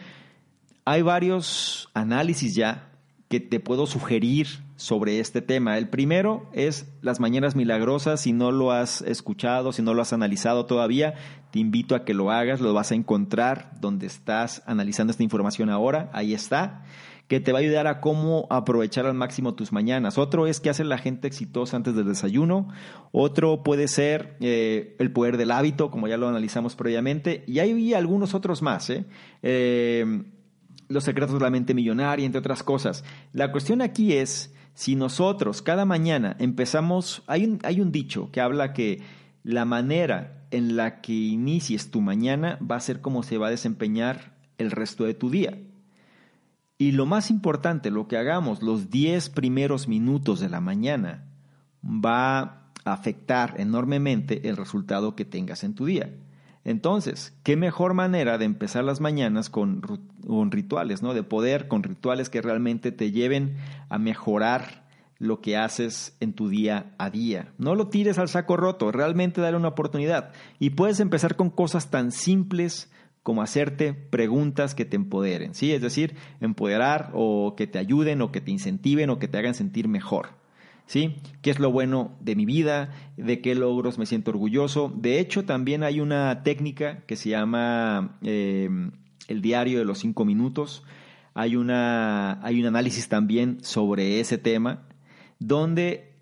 Hay varios análisis ya que te puedo sugerir sobre este tema. El primero es las mañanas milagrosas. Si no lo has escuchado, si no lo has analizado todavía, te invito a que lo hagas. Lo vas a encontrar donde estás analizando esta información ahora. Ahí está que te va a ayudar a cómo aprovechar al máximo tus mañanas. Otro es que hace la gente exitosa antes del desayuno. Otro puede ser eh, el poder del hábito, como ya lo analizamos previamente. Y hay algunos otros más. ¿eh? eh los secretos de la mente millonaria, entre otras cosas. La cuestión aquí es si nosotros cada mañana empezamos, hay un, hay un dicho que habla que la manera en la que inicies tu mañana va a ser como se va a desempeñar el resto de tu día. Y lo más importante, lo que hagamos los 10 primeros minutos de la mañana va a afectar enormemente el resultado que tengas en tu día. Entonces, qué mejor manera de empezar las mañanas con, rituales, ¿no? De poder, con rituales que realmente te lleven a mejorar lo que haces en tu día a día. No lo tires al saco roto, realmente dale una oportunidad. Y puedes empezar con cosas tan simples como hacerte preguntas que te empoderen, ¿sí? Es decir, empoderar o que te ayuden o que te incentiven o que te hagan sentir mejor. ¿Sí? ¿Qué es lo bueno de mi vida? ¿De qué logros me siento orgulloso? De hecho, también hay una técnica que se llama eh, el diario de los cinco minutos. Hay, una, hay un análisis también sobre ese tema, donde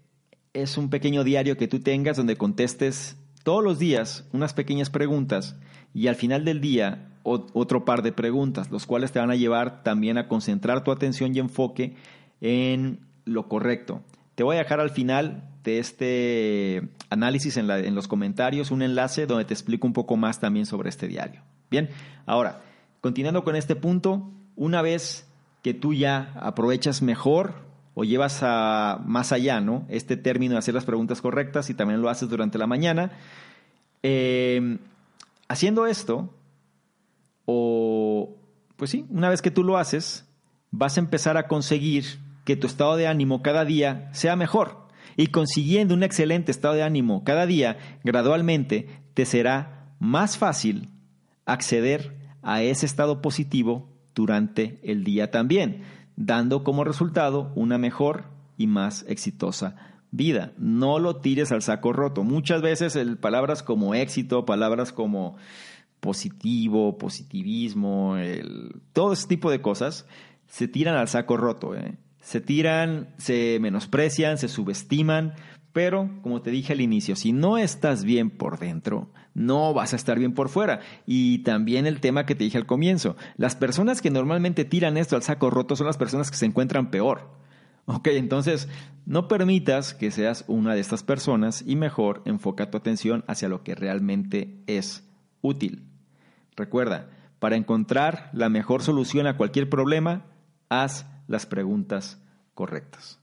es un pequeño diario que tú tengas donde contestes todos los días unas pequeñas preguntas y al final del día otro par de preguntas, los cuales te van a llevar también a concentrar tu atención y enfoque en lo correcto. Te voy a dejar al final de este análisis en, los comentarios un enlace donde te explico un poco más también sobre este diario. Bien, ahora, continuando con este punto, una vez que tú ya aprovechas mejor o llevas a más allá, ¿no? Este término de hacer las preguntas correctas y también lo haces durante la mañana. Eh, haciendo esto, o pues sí, una vez que tú lo haces, vas a empezar a conseguir que tu estado de ánimo cada día sea mejor y consiguiendo un excelente estado de ánimo cada día, gradualmente te será más fácil acceder a ese estado positivo durante el día también, dando como resultado una mejor y más exitosa vida. No lo tires al saco roto. Muchas veces el, palabras como éxito, palabras como positivo, positivismo, todo ese tipo de cosas se tiran al saco roto. ¿eh? Se tiran, se menosprecian, se subestiman, pero como te dije al inicio, si no estás bien por dentro, no vas a estar bien por fuera. Y también el tema que te dije al comienzo, las personas que normalmente tiran esto al saco roto son las personas que se encuentran peor. Ok, entonces no permitas que seas una de estas personas y mejor enfoca tu atención hacia lo que realmente es útil. Recuerda, para encontrar la mejor solución a cualquier problema, haz las preguntas correctas.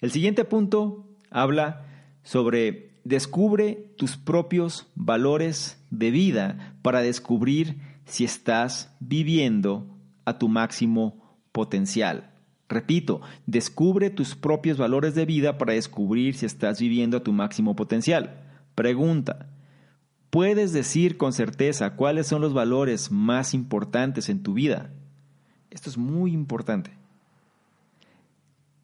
El siguiente punto habla sobre descubre tus propios valores de vida para descubrir si estás viviendo a tu máximo potencial. Repito, descubre tus propios valores de vida para descubrir si estás viviendo a tu máximo potencial. Pregunta, ¿puedes decir con certeza cuáles son los valores más importantes en tu vida? Esto es muy importante.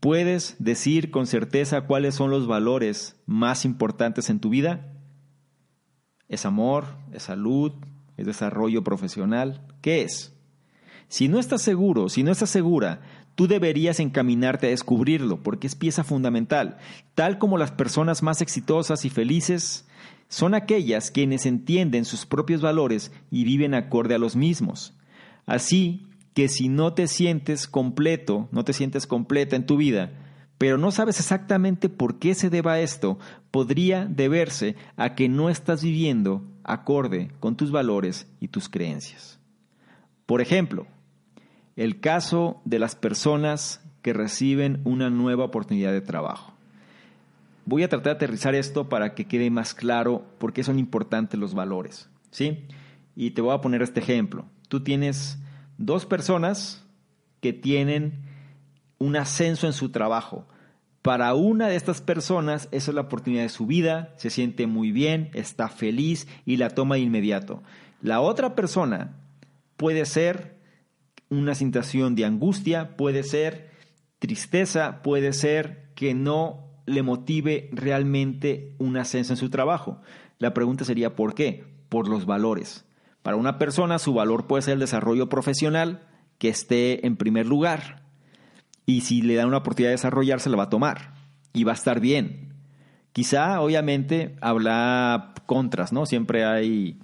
¿Puedes decir con certeza cuáles son los valores más importantes en tu vida? ¿Es amor? ¿Es salud? ¿Es desarrollo profesional? ¿Qué es? Si no estás seguro, si no estás segura, tú deberías encaminarte a descubrirlo, porque es pieza fundamental. Tal como las personas más exitosas y felices son aquellas quienes entienden sus propios valores y viven acorde a los mismos. Así, que si no te sientes completo, no te sientes completa en tu vida, pero no sabes exactamente por qué se deba esto, podría deberse a que no estás viviendo acorde con tus valores y tus creencias. Por ejemplo, el caso de las personas que reciben una nueva oportunidad de trabajo. Voy a tratar de aterrizar esto para que quede más claro por qué son importantes los valores, ¿sí? Y te voy a poner este ejemplo. Tú tienes dos personas que tienen un ascenso en su trabajo. Para una de estas personas, esa es la oportunidad de su vida, se siente muy bien, está feliz y la toma de inmediato. La otra persona puede ser una situación de angustia, puede ser tristeza, puede ser que no le motive realmente un ascenso en su trabajo. La pregunta sería ¿por qué? Por los valores. Para una persona su valor puede ser el desarrollo profesional, que esté en primer lugar. Y si le dan una oportunidad de desarrollarse, la va a tomar. Y va a estar bien. Quizá, obviamente, habla contras, ¿no? Siempre hay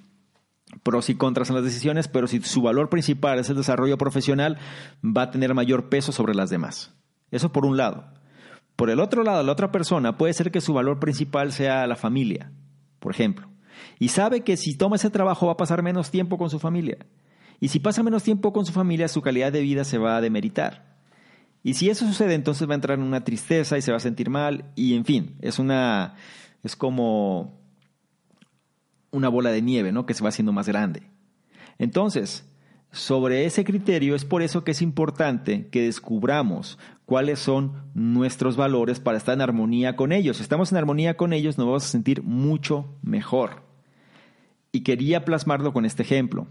pros y contras en las decisiones, pero si su valor principal es el desarrollo profesional, va a tener mayor peso sobre las demás. Eso por un lado. Por el otro lado, la otra persona puede ser que su valor principal sea la familia, por ejemplo y sabe que si toma ese trabajo va a pasar menos tiempo con su familia. Y si pasa menos tiempo con su familia, su calidad de vida se va a demeritar. Y si eso sucede, entonces va a entrar en una tristeza y se va a sentir mal. Y en fin, es una. es como una bola de nieve, ¿no? Que se va haciendo más grande. Entonces, sobre ese criterio es por eso que es importante que descubramos cuáles son nuestros valores para estar en armonía con ellos. Si estamos en armonía con ellos, nos vamos a sentir mucho mejor y quería plasmarlo con este ejemplo.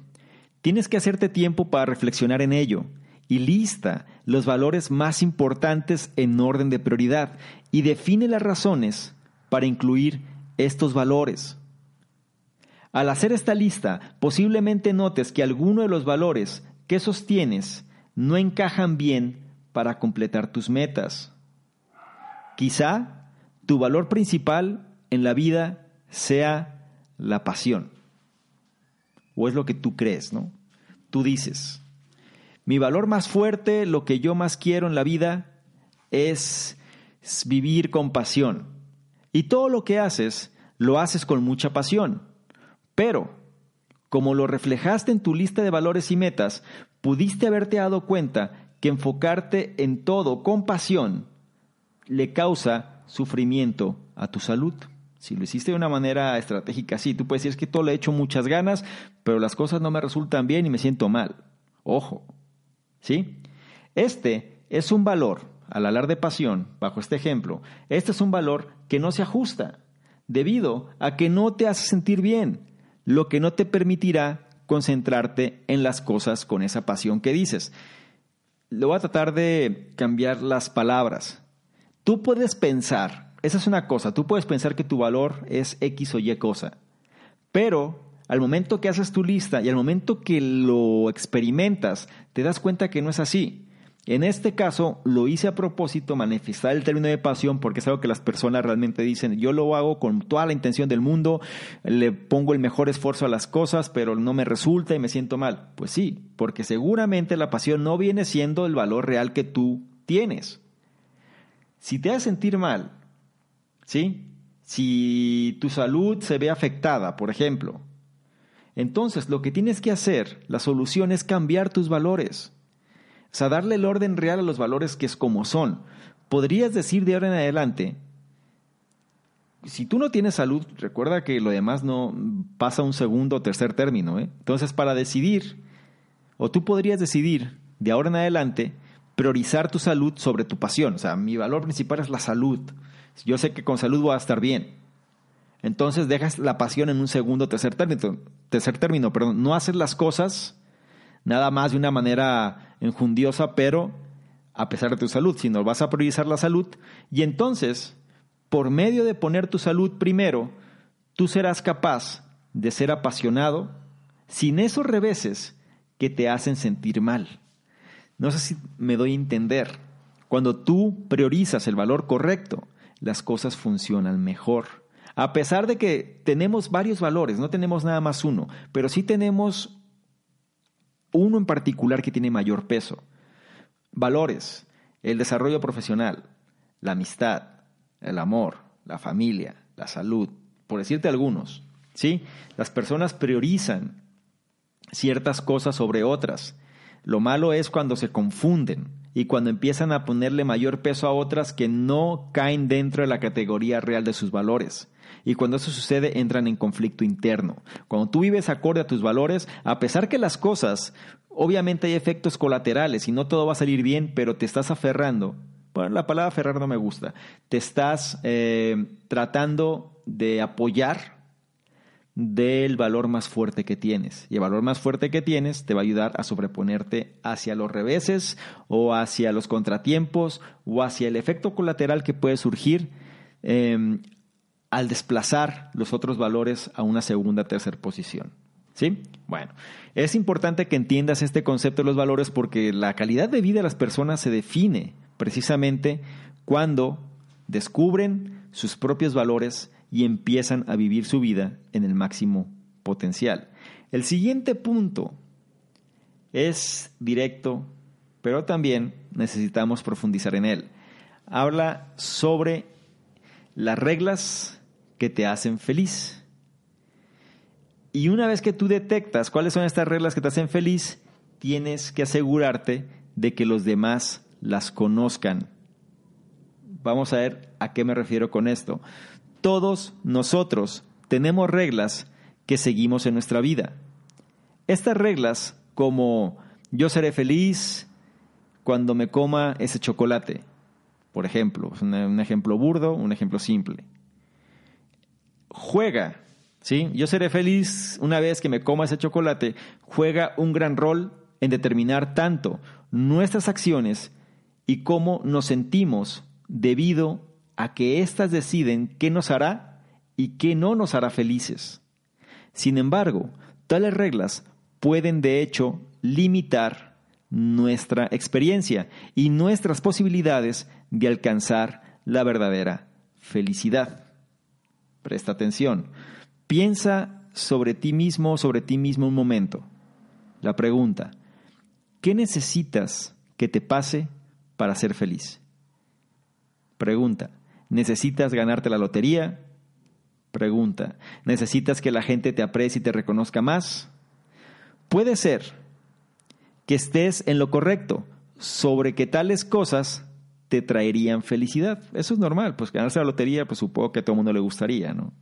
Tienes que hacerte tiempo para reflexionar en ello y lista los valores más importantes en orden de prioridad y define las razones para incluir estos valores. Al hacer esta lista, posiblemente notes que alguno de los valores que sostienes no encajan bien para completar tus metas. Quizá tu valor principal en la vida sea la pasión o es lo que tú crees, ¿no? Tú dices, mi valor más fuerte, lo que yo más quiero en la vida es vivir con pasión. Y todo lo que haces, lo haces con mucha pasión. Pero, como lo reflejaste en tu lista de valores y metas, pudiste haberte dado cuenta que enfocarte en todo con pasión le causa sufrimiento a tu salud. Si lo hiciste de una manera estratégica, sí, tú puedes decir es que todo le he hecho muchas ganas, pero las cosas no me resultan bien y me siento mal. Ojo, ¿sí? Este es un valor, al hablar de pasión, bajo este ejemplo, este es un valor que no se ajusta, debido a que no te hace sentir bien, lo que no te permitirá concentrarte en las cosas con esa pasión que dices. Le voy a tratar de cambiar las palabras. Tú puedes pensar esa es una cosa, tú puedes pensar que tu valor es X o Y cosa, pero al momento que haces tu lista y al momento que lo experimentas, te das cuenta que no es así. En este caso lo hice a propósito, manifestar el término de pasión, porque es algo que las personas realmente dicen, yo lo hago con toda la intención del mundo, le pongo el mejor esfuerzo a las cosas, pero no me resulta y me siento mal. Pues sí, porque seguramente la pasión no viene siendo el valor real que tú tienes. Si te hace sentir mal, ¿sí? Si tu salud se ve afectada, por ejemplo, entonces lo que tienes que hacer, la solución es cambiar tus valores. O sea, darle el orden real a los valores que es como son. Podrías decir de ahora en adelante, si tú no tienes salud, recuerda que lo demás no pasa un segundo o tercer término. ¿eh? Entonces, para decidir, o tú podrías decidir de ahora en adelante, priorizar tu salud sobre tu pasión. O sea, mi valor principal es la salud. Yo sé que con salud voy a estar bien. Entonces dejas la pasión en un segundo tercer término. Tercer término, perdón. No haces las cosas nada más de una manera enjundiosa, pero a pesar de tu salud, sino vas a priorizar la salud y entonces, por medio de poner tu salud primero, tú serás capaz de ser apasionado sin esos reveses que te hacen sentir mal. No sé si me doy a entender. Cuando tú priorizas el valor correcto, las cosas funcionan mejor. A pesar de que tenemos varios valores, no tenemos nada más uno, pero sí tenemos uno en particular que tiene mayor peso. Valores, el desarrollo profesional, la amistad, el amor, la familia, la salud, por decirte algunos. ¿sí? Las personas priorizan ciertas cosas sobre otras. Lo malo es cuando se confunden y cuando empiezan a ponerle mayor peso a otras que no caen dentro de la categoría real de sus valores. Y cuando eso sucede, entran en conflicto interno. Cuando tú vives acorde a tus valores, a pesar que las cosas, obviamente hay efectos colaterales y no todo va a salir bien, pero te estás aferrando. Bueno, la palabra aferrar no me gusta. Te estás eh, tratando de apoyar del valor más fuerte que tienes. Y el valor más fuerte que tienes te va a ayudar a sobreponerte hacia los reveses o hacia los contratiempos o hacia el efecto colateral que puede surgir em, al desplazar los otros valores a una segunda, tercera posición. ¿Sí? Bueno, es importante que entiendas este concepto de los valores porque la calidad de vida de las personas se define precisamente cuando descubren sus propios valores y empiezan a vivir su vida en el máximo potencial. El siguiente punto es directo, pero también necesitamos profundizar en él. Habla sobre las reglas que te hacen feliz. Y una vez que tú detectas cuáles son estas reglas que te hacen feliz, tienes que asegurarte de que los demás las conozcan. Vamos a ver a qué me refiero con esto. Todos nosotros tenemos reglas que seguimos en nuestra vida. Estas reglas como yo seré feliz cuando me coma ese chocolate, por ejemplo, es un ejemplo burdo, un ejemplo simple juega, ¿sí? Yo seré feliz una vez que me coma ese chocolate, juega un gran rol en determinar tanto nuestras acciones y cómo nos sentimos debido a que éstas deciden qué nos hará y qué no nos hará felices. Sin embargo, tales reglas pueden de hecho limitar nuestra experiencia y nuestras posibilidades de alcanzar la verdadera felicidad. Presta atención. Piensa sobre ti mismo, sobre ti mismo un momento. La pregunta, ¿qué necesitas que te pase para ser feliz? Pregunta, ¿necesitas ganarte la lotería? Pregunta, ¿necesitas que la gente te aprecie y te reconozca más? Puede ser que estés en lo correcto sobre que tales cosas te traerían felicidad. Eso es normal, pues ganarse la lotería, pues supongo que a todo el mundo le gustaría, ¿no?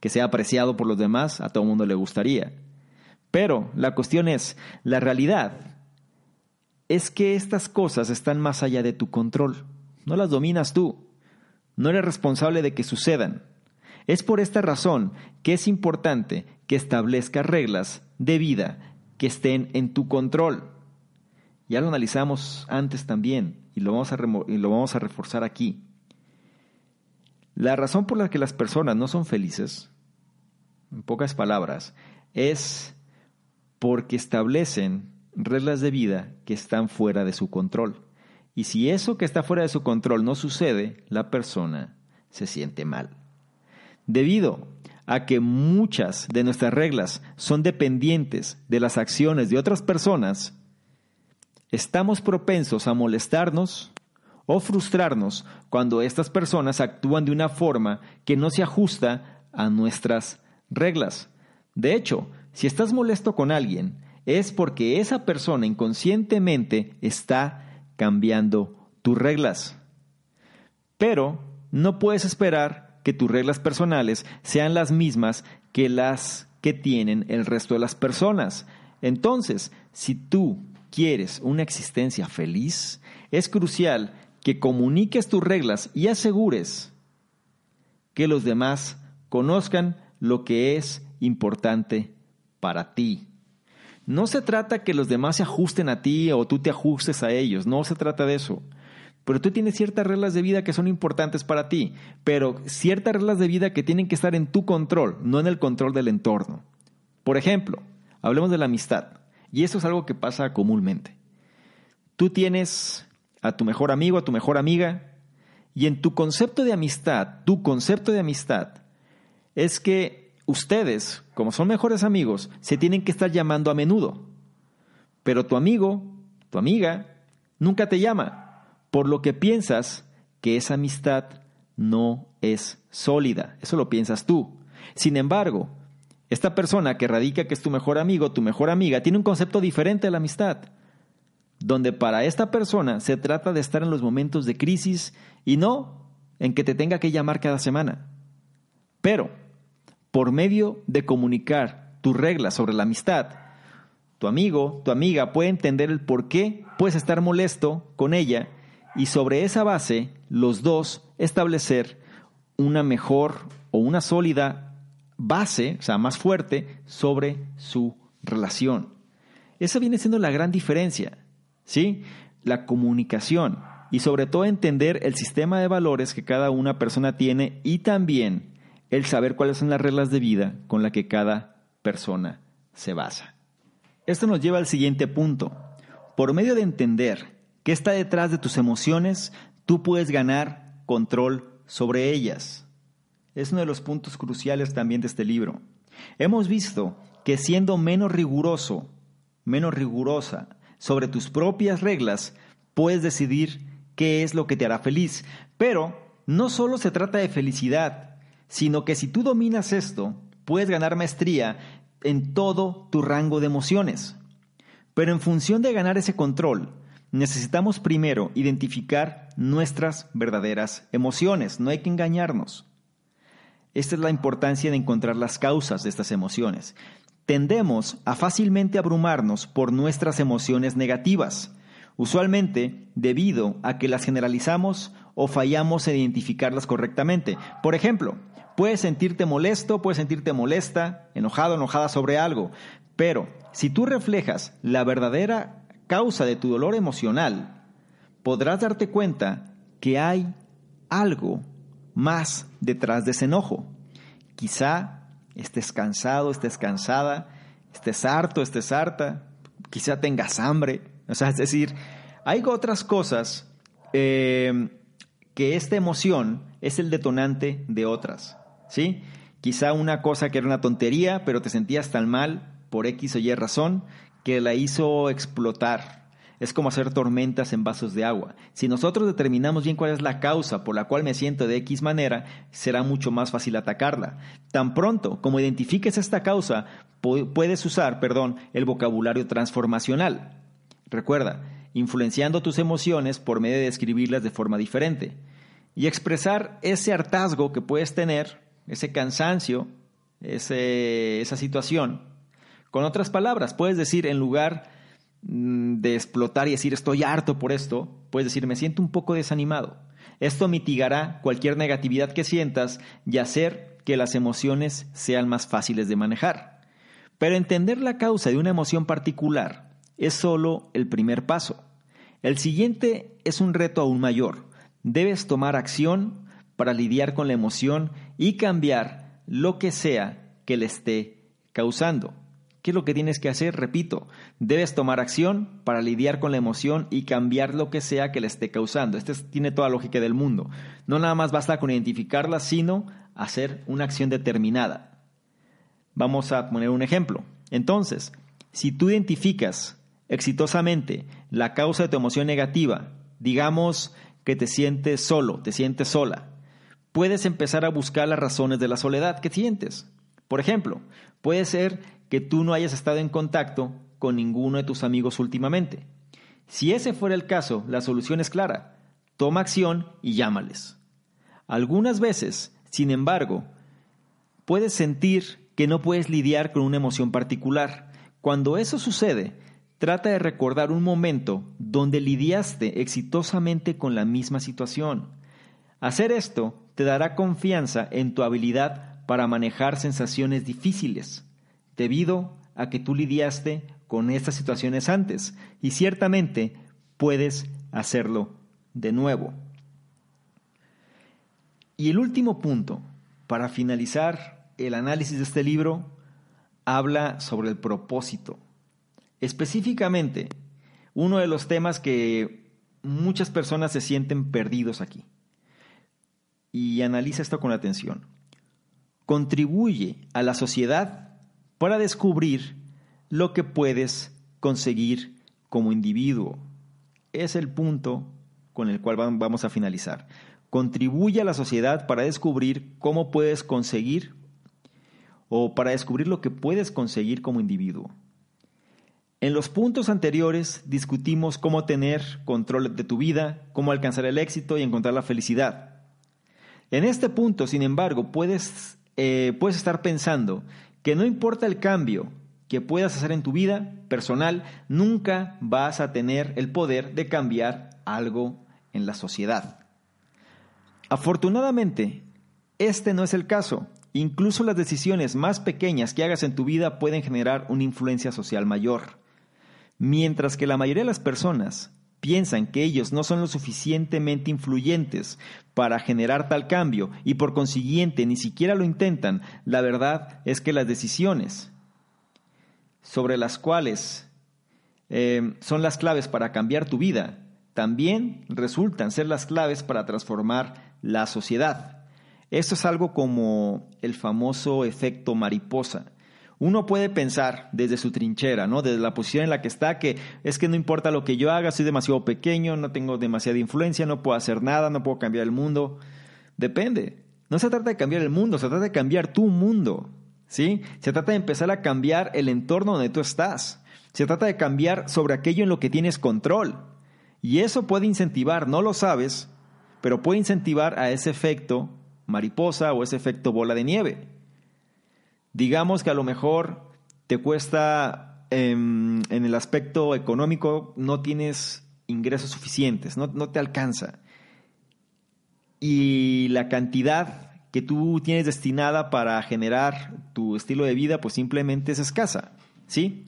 Que sea apreciado por los demás, a todo el mundo le gustaría. Pero la cuestión es, la realidad es que estas cosas están más allá de tu control. No las dominas tú. No eres responsable de que sucedan. Es por esta razón que es importante que establezcas reglas de vida que estén en tu control. Ya lo analizamos antes también y lo vamos a, y lo vamos a reforzar aquí. La razón por la que las personas no son felices, en pocas palabras, es porque establecen reglas de vida que están fuera de su control. Y si eso que está fuera de su control no sucede, la persona se siente mal. Debido a que muchas de nuestras reglas son dependientes de las acciones de otras personas, estamos propensos a molestarnos o frustrarnos cuando estas personas actúan de una forma que no se ajusta a nuestras reglas. De hecho, si estás molesto con alguien, es porque esa persona inconscientemente está cambiando tus reglas. Pero no puedes esperar que tus reglas personales sean las mismas que las que tienen el resto de las personas. Entonces, si tú quieres una existencia feliz, es crucial que comuniques tus reglas y asegures que los demás conozcan lo que es importante para ti. No se trata que los demás se ajusten a ti o tú te ajustes a ellos, no se trata de eso. Pero tú tienes ciertas reglas de vida que son importantes para ti, pero ciertas reglas de vida que tienen que estar en tu control, no en el control del entorno. Por ejemplo, hablemos de la amistad, y eso es algo que pasa comúnmente. Tú tienes a tu mejor amigo, a tu mejor amiga, y en tu concepto de amistad, tu concepto de amistad, es que ustedes, como son mejores amigos, se tienen que estar llamando a menudo. Pero tu amigo, tu amiga, nunca te llama, por lo que piensas que esa amistad no es sólida. Eso lo piensas tú. Sin embargo, esta persona que radica que es tu mejor amigo, tu mejor amiga, tiene un concepto diferente de la amistad donde para esta persona se trata de estar en los momentos de crisis y no en que te tenga que llamar cada semana. Pero, por medio de comunicar tus reglas sobre la amistad, tu amigo, tu amiga puede entender el por qué puedes estar molesto con ella y sobre esa base los dos establecer una mejor o una sólida base, o sea, más fuerte, sobre su relación. Esa viene siendo la gran diferencia. ¿sí? La comunicación y sobre todo entender el sistema de valores que cada una persona tiene y también el saber cuáles son las reglas de vida con las que cada persona se basa. Esto nos lleva al siguiente punto. Por medio de entender qué está detrás de tus emociones, tú puedes ganar control sobre ellas. Es uno de los puntos cruciales también de este libro. Hemos visto que siendo menos riguroso, menos rigurosa sobre tus propias reglas, puedes decidir qué es lo que te hará feliz. Pero no solo se trata de felicidad, sino que si tú dominas esto, puedes ganar maestría en todo tu rango de emociones. Pero en función de ganar ese control, necesitamos primero identificar nuestras verdaderas emociones. No hay que engañarnos. Esta es la importancia de encontrar las causas de estas emociones. Tendemos a fácilmente abrumarnos por nuestras emociones negativas, usualmente debido a que las generalizamos o fallamos en identificarlas correctamente. Por ejemplo, puedes sentirte molesto, puedes sentirte molesta, enojado, enojada sobre algo, pero si tú reflejas la verdadera causa de tu dolor emocional, podrás darte cuenta que hay algo más detrás de ese enojo. Quizá estés cansado, estés cansada, estés harto, estés harta, quizá tengas hambre. O sea, es decir, hay otras cosas eh, que esta emoción es el detonante de otras. ¿Sí? Quizá una cosa que era una tontería, pero te sentías tan mal por X o Y razón que la hizo explotar es como hacer tormentas en vasos de agua. Si nosotros determinamos bien cuál es la causa por la cual me siento de X manera, será mucho más fácil atacarla. Tan pronto como identifiques esta causa, puedes usar, perdón, el vocabulario transformacional. Recuerda, influenciando tus emociones por medio de escribirlas de forma diferente y expresar ese hartazgo que puedes tener, ese cansancio, esa situación. Con otras palabras, puedes decir en lugar Mm, de explotar y decir estoy harto por esto, puedes decir me siento un poco desanimado. Esto mitigará cualquier negatividad que sientas y hacer que las emociones sean más fáciles de manejar. Pero entender la causa de una emoción particular es solo el primer paso. El siguiente es un reto aún mayor. Debes tomar acción para lidiar con la emoción y cambiar lo que sea que le esté causando. ¿Qué es lo que tienes que hacer? Repito, debes tomar acción para lidiar con la emoción y cambiar lo que sea que le esté causando. Este tiene toda la lógica del mundo. No nada más basta con identificarla, sino hacer una acción determinada. Vamos a poner un ejemplo. Entonces, si tú identificas exitosamente la causa de tu emoción negativa, digamos que te sientes solo, te sientes sola, puedes empezar a buscar las razones de la soledad que sientes. Por ejemplo, puede ser que tú no hayas estado en contacto con ninguno de tus amigos últimamente. Si ese fuera el caso, la solución es clara. Toma acción y llámales. Algunas veces, sin embargo, puedes sentir que no puedes lidiar con una emoción particular. Cuando eso sucede, trata de recordar un momento donde lidiaste exitosamente con la misma situación. Hacer esto te dará confianza en tu habilidad para manejar sensaciones difíciles debido a que tú lidiaste con estas situaciones antes y ciertamente puedes hacerlo de nuevo. Y el último punto, para finalizar el análisis de este libro, habla sobre el propósito. Específicamente, uno de los temas que muchas personas se sienten perdidos aquí. Y analiza esto con atención. Contribuye a la sociedad para descubrir lo que puedes conseguir como individuo. Es el punto con el cual vamos a finalizar. Contribuye a la sociedad para descubrir cómo puedes conseguir o para descubrir lo que puedes conseguir como individuo. En los puntos anteriores discutimos cómo tener control de tu vida, cómo alcanzar el éxito y encontrar la felicidad. En este punto, sin embargo, puedes, eh, puedes estar pensando que no importa el cambio que puedas hacer en tu vida personal, nunca vas a tener el poder de cambiar algo en la sociedad. Afortunadamente, este no es el caso. Incluso las decisiones más pequeñas que hagas en tu vida pueden generar una influencia social mayor. Mientras que la mayoría de las personas piensan que ellos no son lo suficientemente influyentes para generar tal cambio y por consiguiente ni siquiera lo intentan, la verdad es que las decisiones sobre las cuales eh, son las claves para cambiar tu vida, también resultan ser las claves para transformar la sociedad. Esto es algo como el famoso efecto mariposa. Uno puede pensar desde su trinchera, ¿no? Desde la posición en la que está, que es que no importa lo que yo haga, soy demasiado pequeño, no tengo demasiada influencia, no puedo hacer nada, no puedo cambiar el mundo. Depende. No se trata de cambiar el mundo, se trata de cambiar tu mundo. ¿Sí? Se trata de empezar a cambiar el entorno donde tú estás. Se trata de cambiar sobre aquello en lo que tienes control. Y eso puede incentivar, no lo sabes, pero puede incentivar a ese efecto mariposa o ese efecto bola de nieve. Digamos que a lo mejor te cuesta em, en, el aspecto económico, no tienes ingresos suficientes, no, no te alcanza. Y la cantidad que tú tienes destinada para generar tu estilo de vida, pues simplemente es escasa, ¿sí?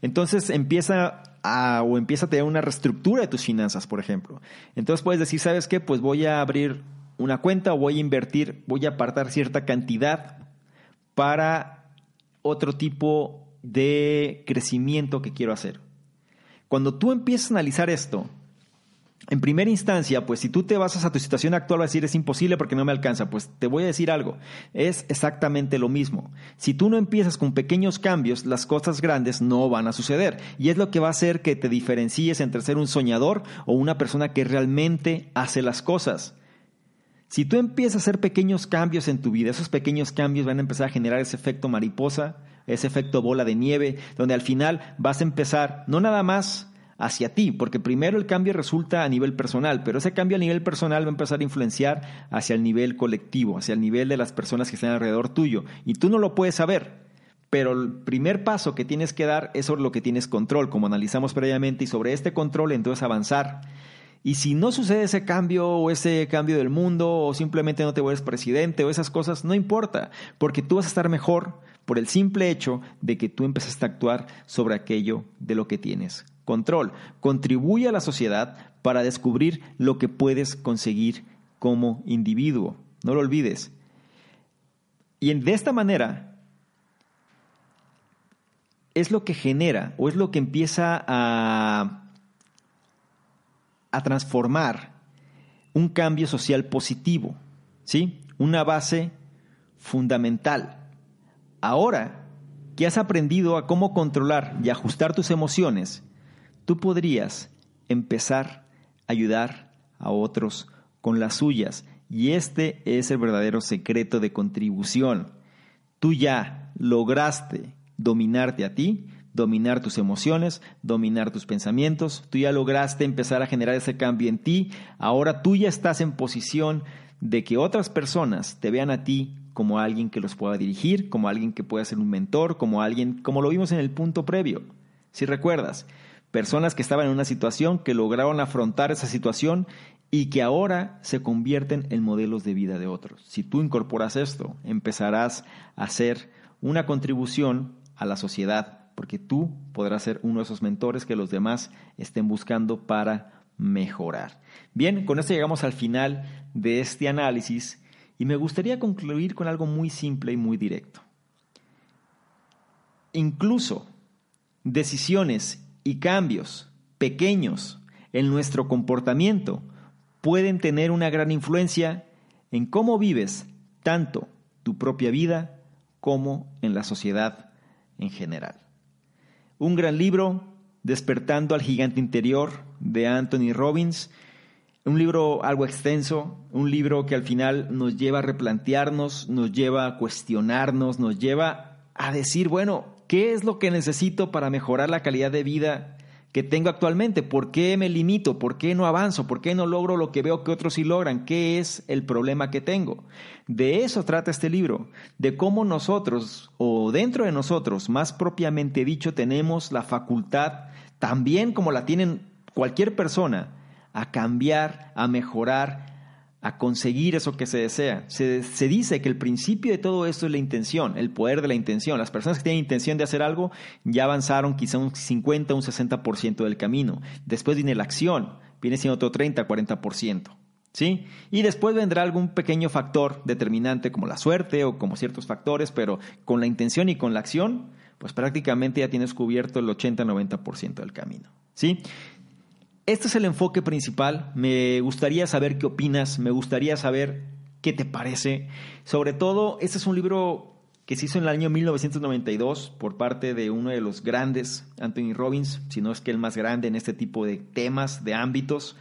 Entonces empieza a, o empieza a tener una reestructura de tus finanzas, por ejemplo. Entonces puedes decir, ¿sabes qué? Pues voy a abrir una cuenta o voy a invertir, voy a apartar cierta cantidad para otro tipo de crecimiento que quiero hacer. Cuando tú empiezas a analizar esto, en primera instancia, pues si tú te basas a tu situación actual, vas a decir es imposible porque no me alcanza. Pues te voy a decir algo, es exactamente lo mismo. Si tú no empiezas con pequeños cambios, las cosas grandes no van a suceder. Y es lo que va a hacer que te diferencies entre ser un soñador o una persona que realmente hace las cosas. Si tú empiezas a hacer pequeños cambios en tu vida, esos pequeños cambios van a empezar a generar ese efecto mariposa, ese efecto bola de nieve, donde al final vas a empezar no nada más hacia ti, porque primero el cambio resulta a nivel personal, pero ese cambio a nivel personal va a empezar a influenciar hacia el nivel colectivo, hacia el nivel de las personas que están alrededor tuyo, y tú no lo puedes saber. Pero el primer paso que tienes que dar es sobre lo que tienes control, como analizamos previamente, y sobre este control entonces avanzar y si no sucede ese cambio o ese cambio del mundo o simplemente no te vuelves presidente o esas cosas, no importa, porque tú vas a estar mejor por el simple hecho de que tú empezaste a actuar sobre aquello de lo que tienes control. Contribuye a la sociedad para descubrir lo que puedes conseguir como individuo. No lo olvides. Y de esta manera, es lo que genera o es lo que empieza a, a transformar un cambio social positivo, ¿sí? Una base fundamental. Ahora que has aprendido a cómo controlar y ajustar tus emociones, tú podrías empezar a ayudar a otros con las suyas. Y este es el verdadero secreto de contribución. Tú ya lograste dominarte a ti, dominar tus emociones, dominar tus pensamientos. Tú ya lograste empezar a generar ese cambio en ti. Ahora tú ya estás en posición de que otras personas te vean a ti como alguien que los pueda dirigir, como alguien que pueda ser un mentor, como alguien, como lo vimos en el punto previo. Si recuerdas, personas que estaban en una situación, que lograron afrontar esa situación y que ahora se convierten en modelos de vida de otros. Si tú incorporas esto, empezarás a hacer una contribución a la sociedad, porque tú podrás ser uno de esos mentores que los demás estén buscando para mejorar. Bien, con esto llegamos al final de este análisis y me gustaría concluir con algo muy simple y muy directo. Incluso decisiones y cambios pequeños en nuestro comportamiento pueden tener una gran influencia en cómo vives tanto tu propia vida como en la sociedad en general. Un gran libro, Despertando al Gigante Interior, de Anthony Robbins. Un libro algo extenso, un libro que al final nos lleva a replantearnos, nos lleva a cuestionarnos, nos lleva a decir, bueno, ¿qué es lo que necesito para mejorar la calidad de vida que tengo actualmente? ¿Por qué me limito? ¿Por qué no avanzo? ¿Por qué no logro lo que veo que otros sí logran? ¿Qué es el problema que tengo? De eso trata este libro, de cómo nosotros, o dentro de nosotros, más propiamente dicho, tenemos la facultad, también como la tienen cualquier persona, a cambiar, a mejorar, a conseguir eso que se desea. Se, dice que el principio de todo esto es la intención, el poder de la intención. Las personas que tienen intención de hacer algo ya avanzaron quizá un 50, un 60% del camino. Después viene la acción, viene siendo otro 30, 40%. ¿Sí? Y después vendrá algún pequeño factor determinante como la suerte o como ciertos factores, pero con la intención y con la acción, pues prácticamente ya tienes cubierto el 80-90% del camino. ¿Sí? Este es el enfoque principal. Me gustaría saber qué opinas, me gustaría saber qué te parece. Sobre todo, este es un libro que se hizo en el año 1992 por parte de uno de los grandes, Anthony Robbins, si no es que el más grande en este tipo de temas, de ámbitos,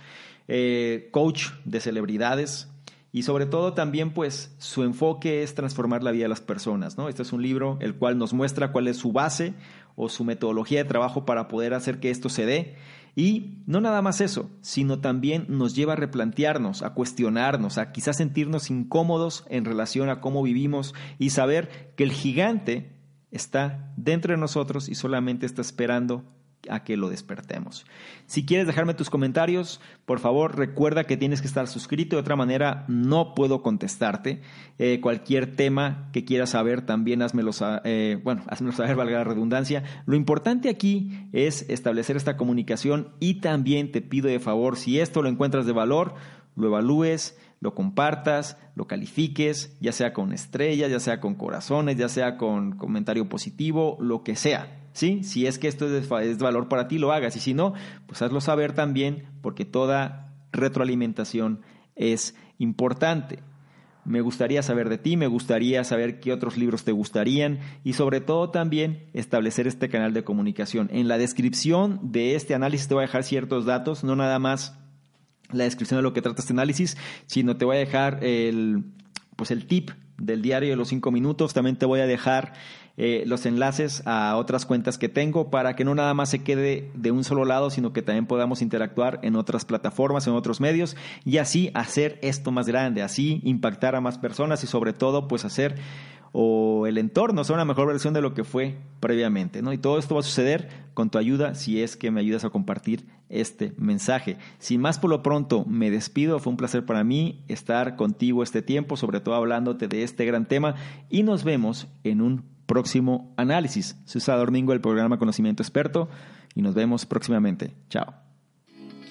eh, coach de celebridades. Y sobre todo también, pues, su enfoque es transformar la vida de las personas, ¿no? Este es un libro el cual nos muestra cuál es su base o su metodología de trabajo para poder hacer que esto se dé. Y no nada más eso, sino también nos lleva a replantearnos, a cuestionarnos, a quizás sentirnos incómodos en relación a cómo vivimos y saber que el gigante está dentro de nosotros y solamente está esperando a que lo despertemos. Si quieres dejarme tus comentarios, por favor recuerda que tienes que estar suscrito, de otra manera no puedo contestarte. Eh, cualquier tema que quieras saber también házmelo, eh, bueno, [LAUGHS] házmelo saber, valga la redundancia. Lo importante aquí es establecer esta comunicación y también te pido de favor, si esto lo encuentras de valor, lo evalúes, lo compartas, lo califiques, ya sea con estrellas, ya sea con corazones, ya sea con comentario positivo, lo que sea. ¿Sí? Si es que esto es valor para ti, lo hagas. Y si no, pues hazlo saber también, porque toda retroalimentación es importante. Me gustaría saber de ti, me gustaría saber qué otros libros te gustarían y sobre todo también establecer este canal de comunicación. En la descripción de este análisis te voy a dejar ciertos datos, no nada más la descripción de lo que trata este análisis, sino te voy a dejar el, pues el tip del diario de los cinco minutos. También te voy a dejar eh, los enlaces a otras cuentas que tengo para que no nada más se quede de un solo lado, sino que también podamos interactuar en otras plataformas, en otros medios y así hacer esto más grande, así impactar a más personas y sobre todo pues hacer o el entorno sea una mejor versión de lo que fue previamente. ¿no? Y todo esto va a suceder con tu ayuda si es que me ayudas a compartir este mensaje. Sin más por lo pronto, me despido. Fue un placer para mí estar contigo este tiempo, sobre todo hablándote de este gran tema y nos vemos en un próximo análisis. Soy Domingo del programa Conocimiento Experto y nos vemos próximamente. Chao.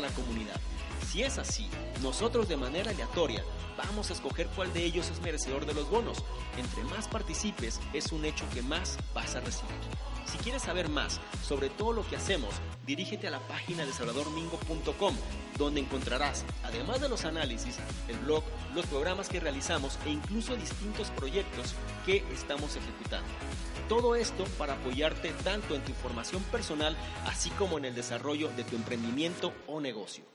la comunidad. Si es así, nosotros de manera aleatoria vamos a escoger cuál de ellos es merecedor de los bonos. Entre más participes, es un hecho que más vas a recibir. Si quieres saber más sobre todo lo que hacemos, dirígete a la página de salvadormingo.com, donde encontrarás, además de los análisis, el blog, los programas que realizamos e incluso distintos proyectos que estamos ejecutando. Todo esto para apoyarte tanto en tu formación personal, así como en el desarrollo de tu emprendimiento o negocio.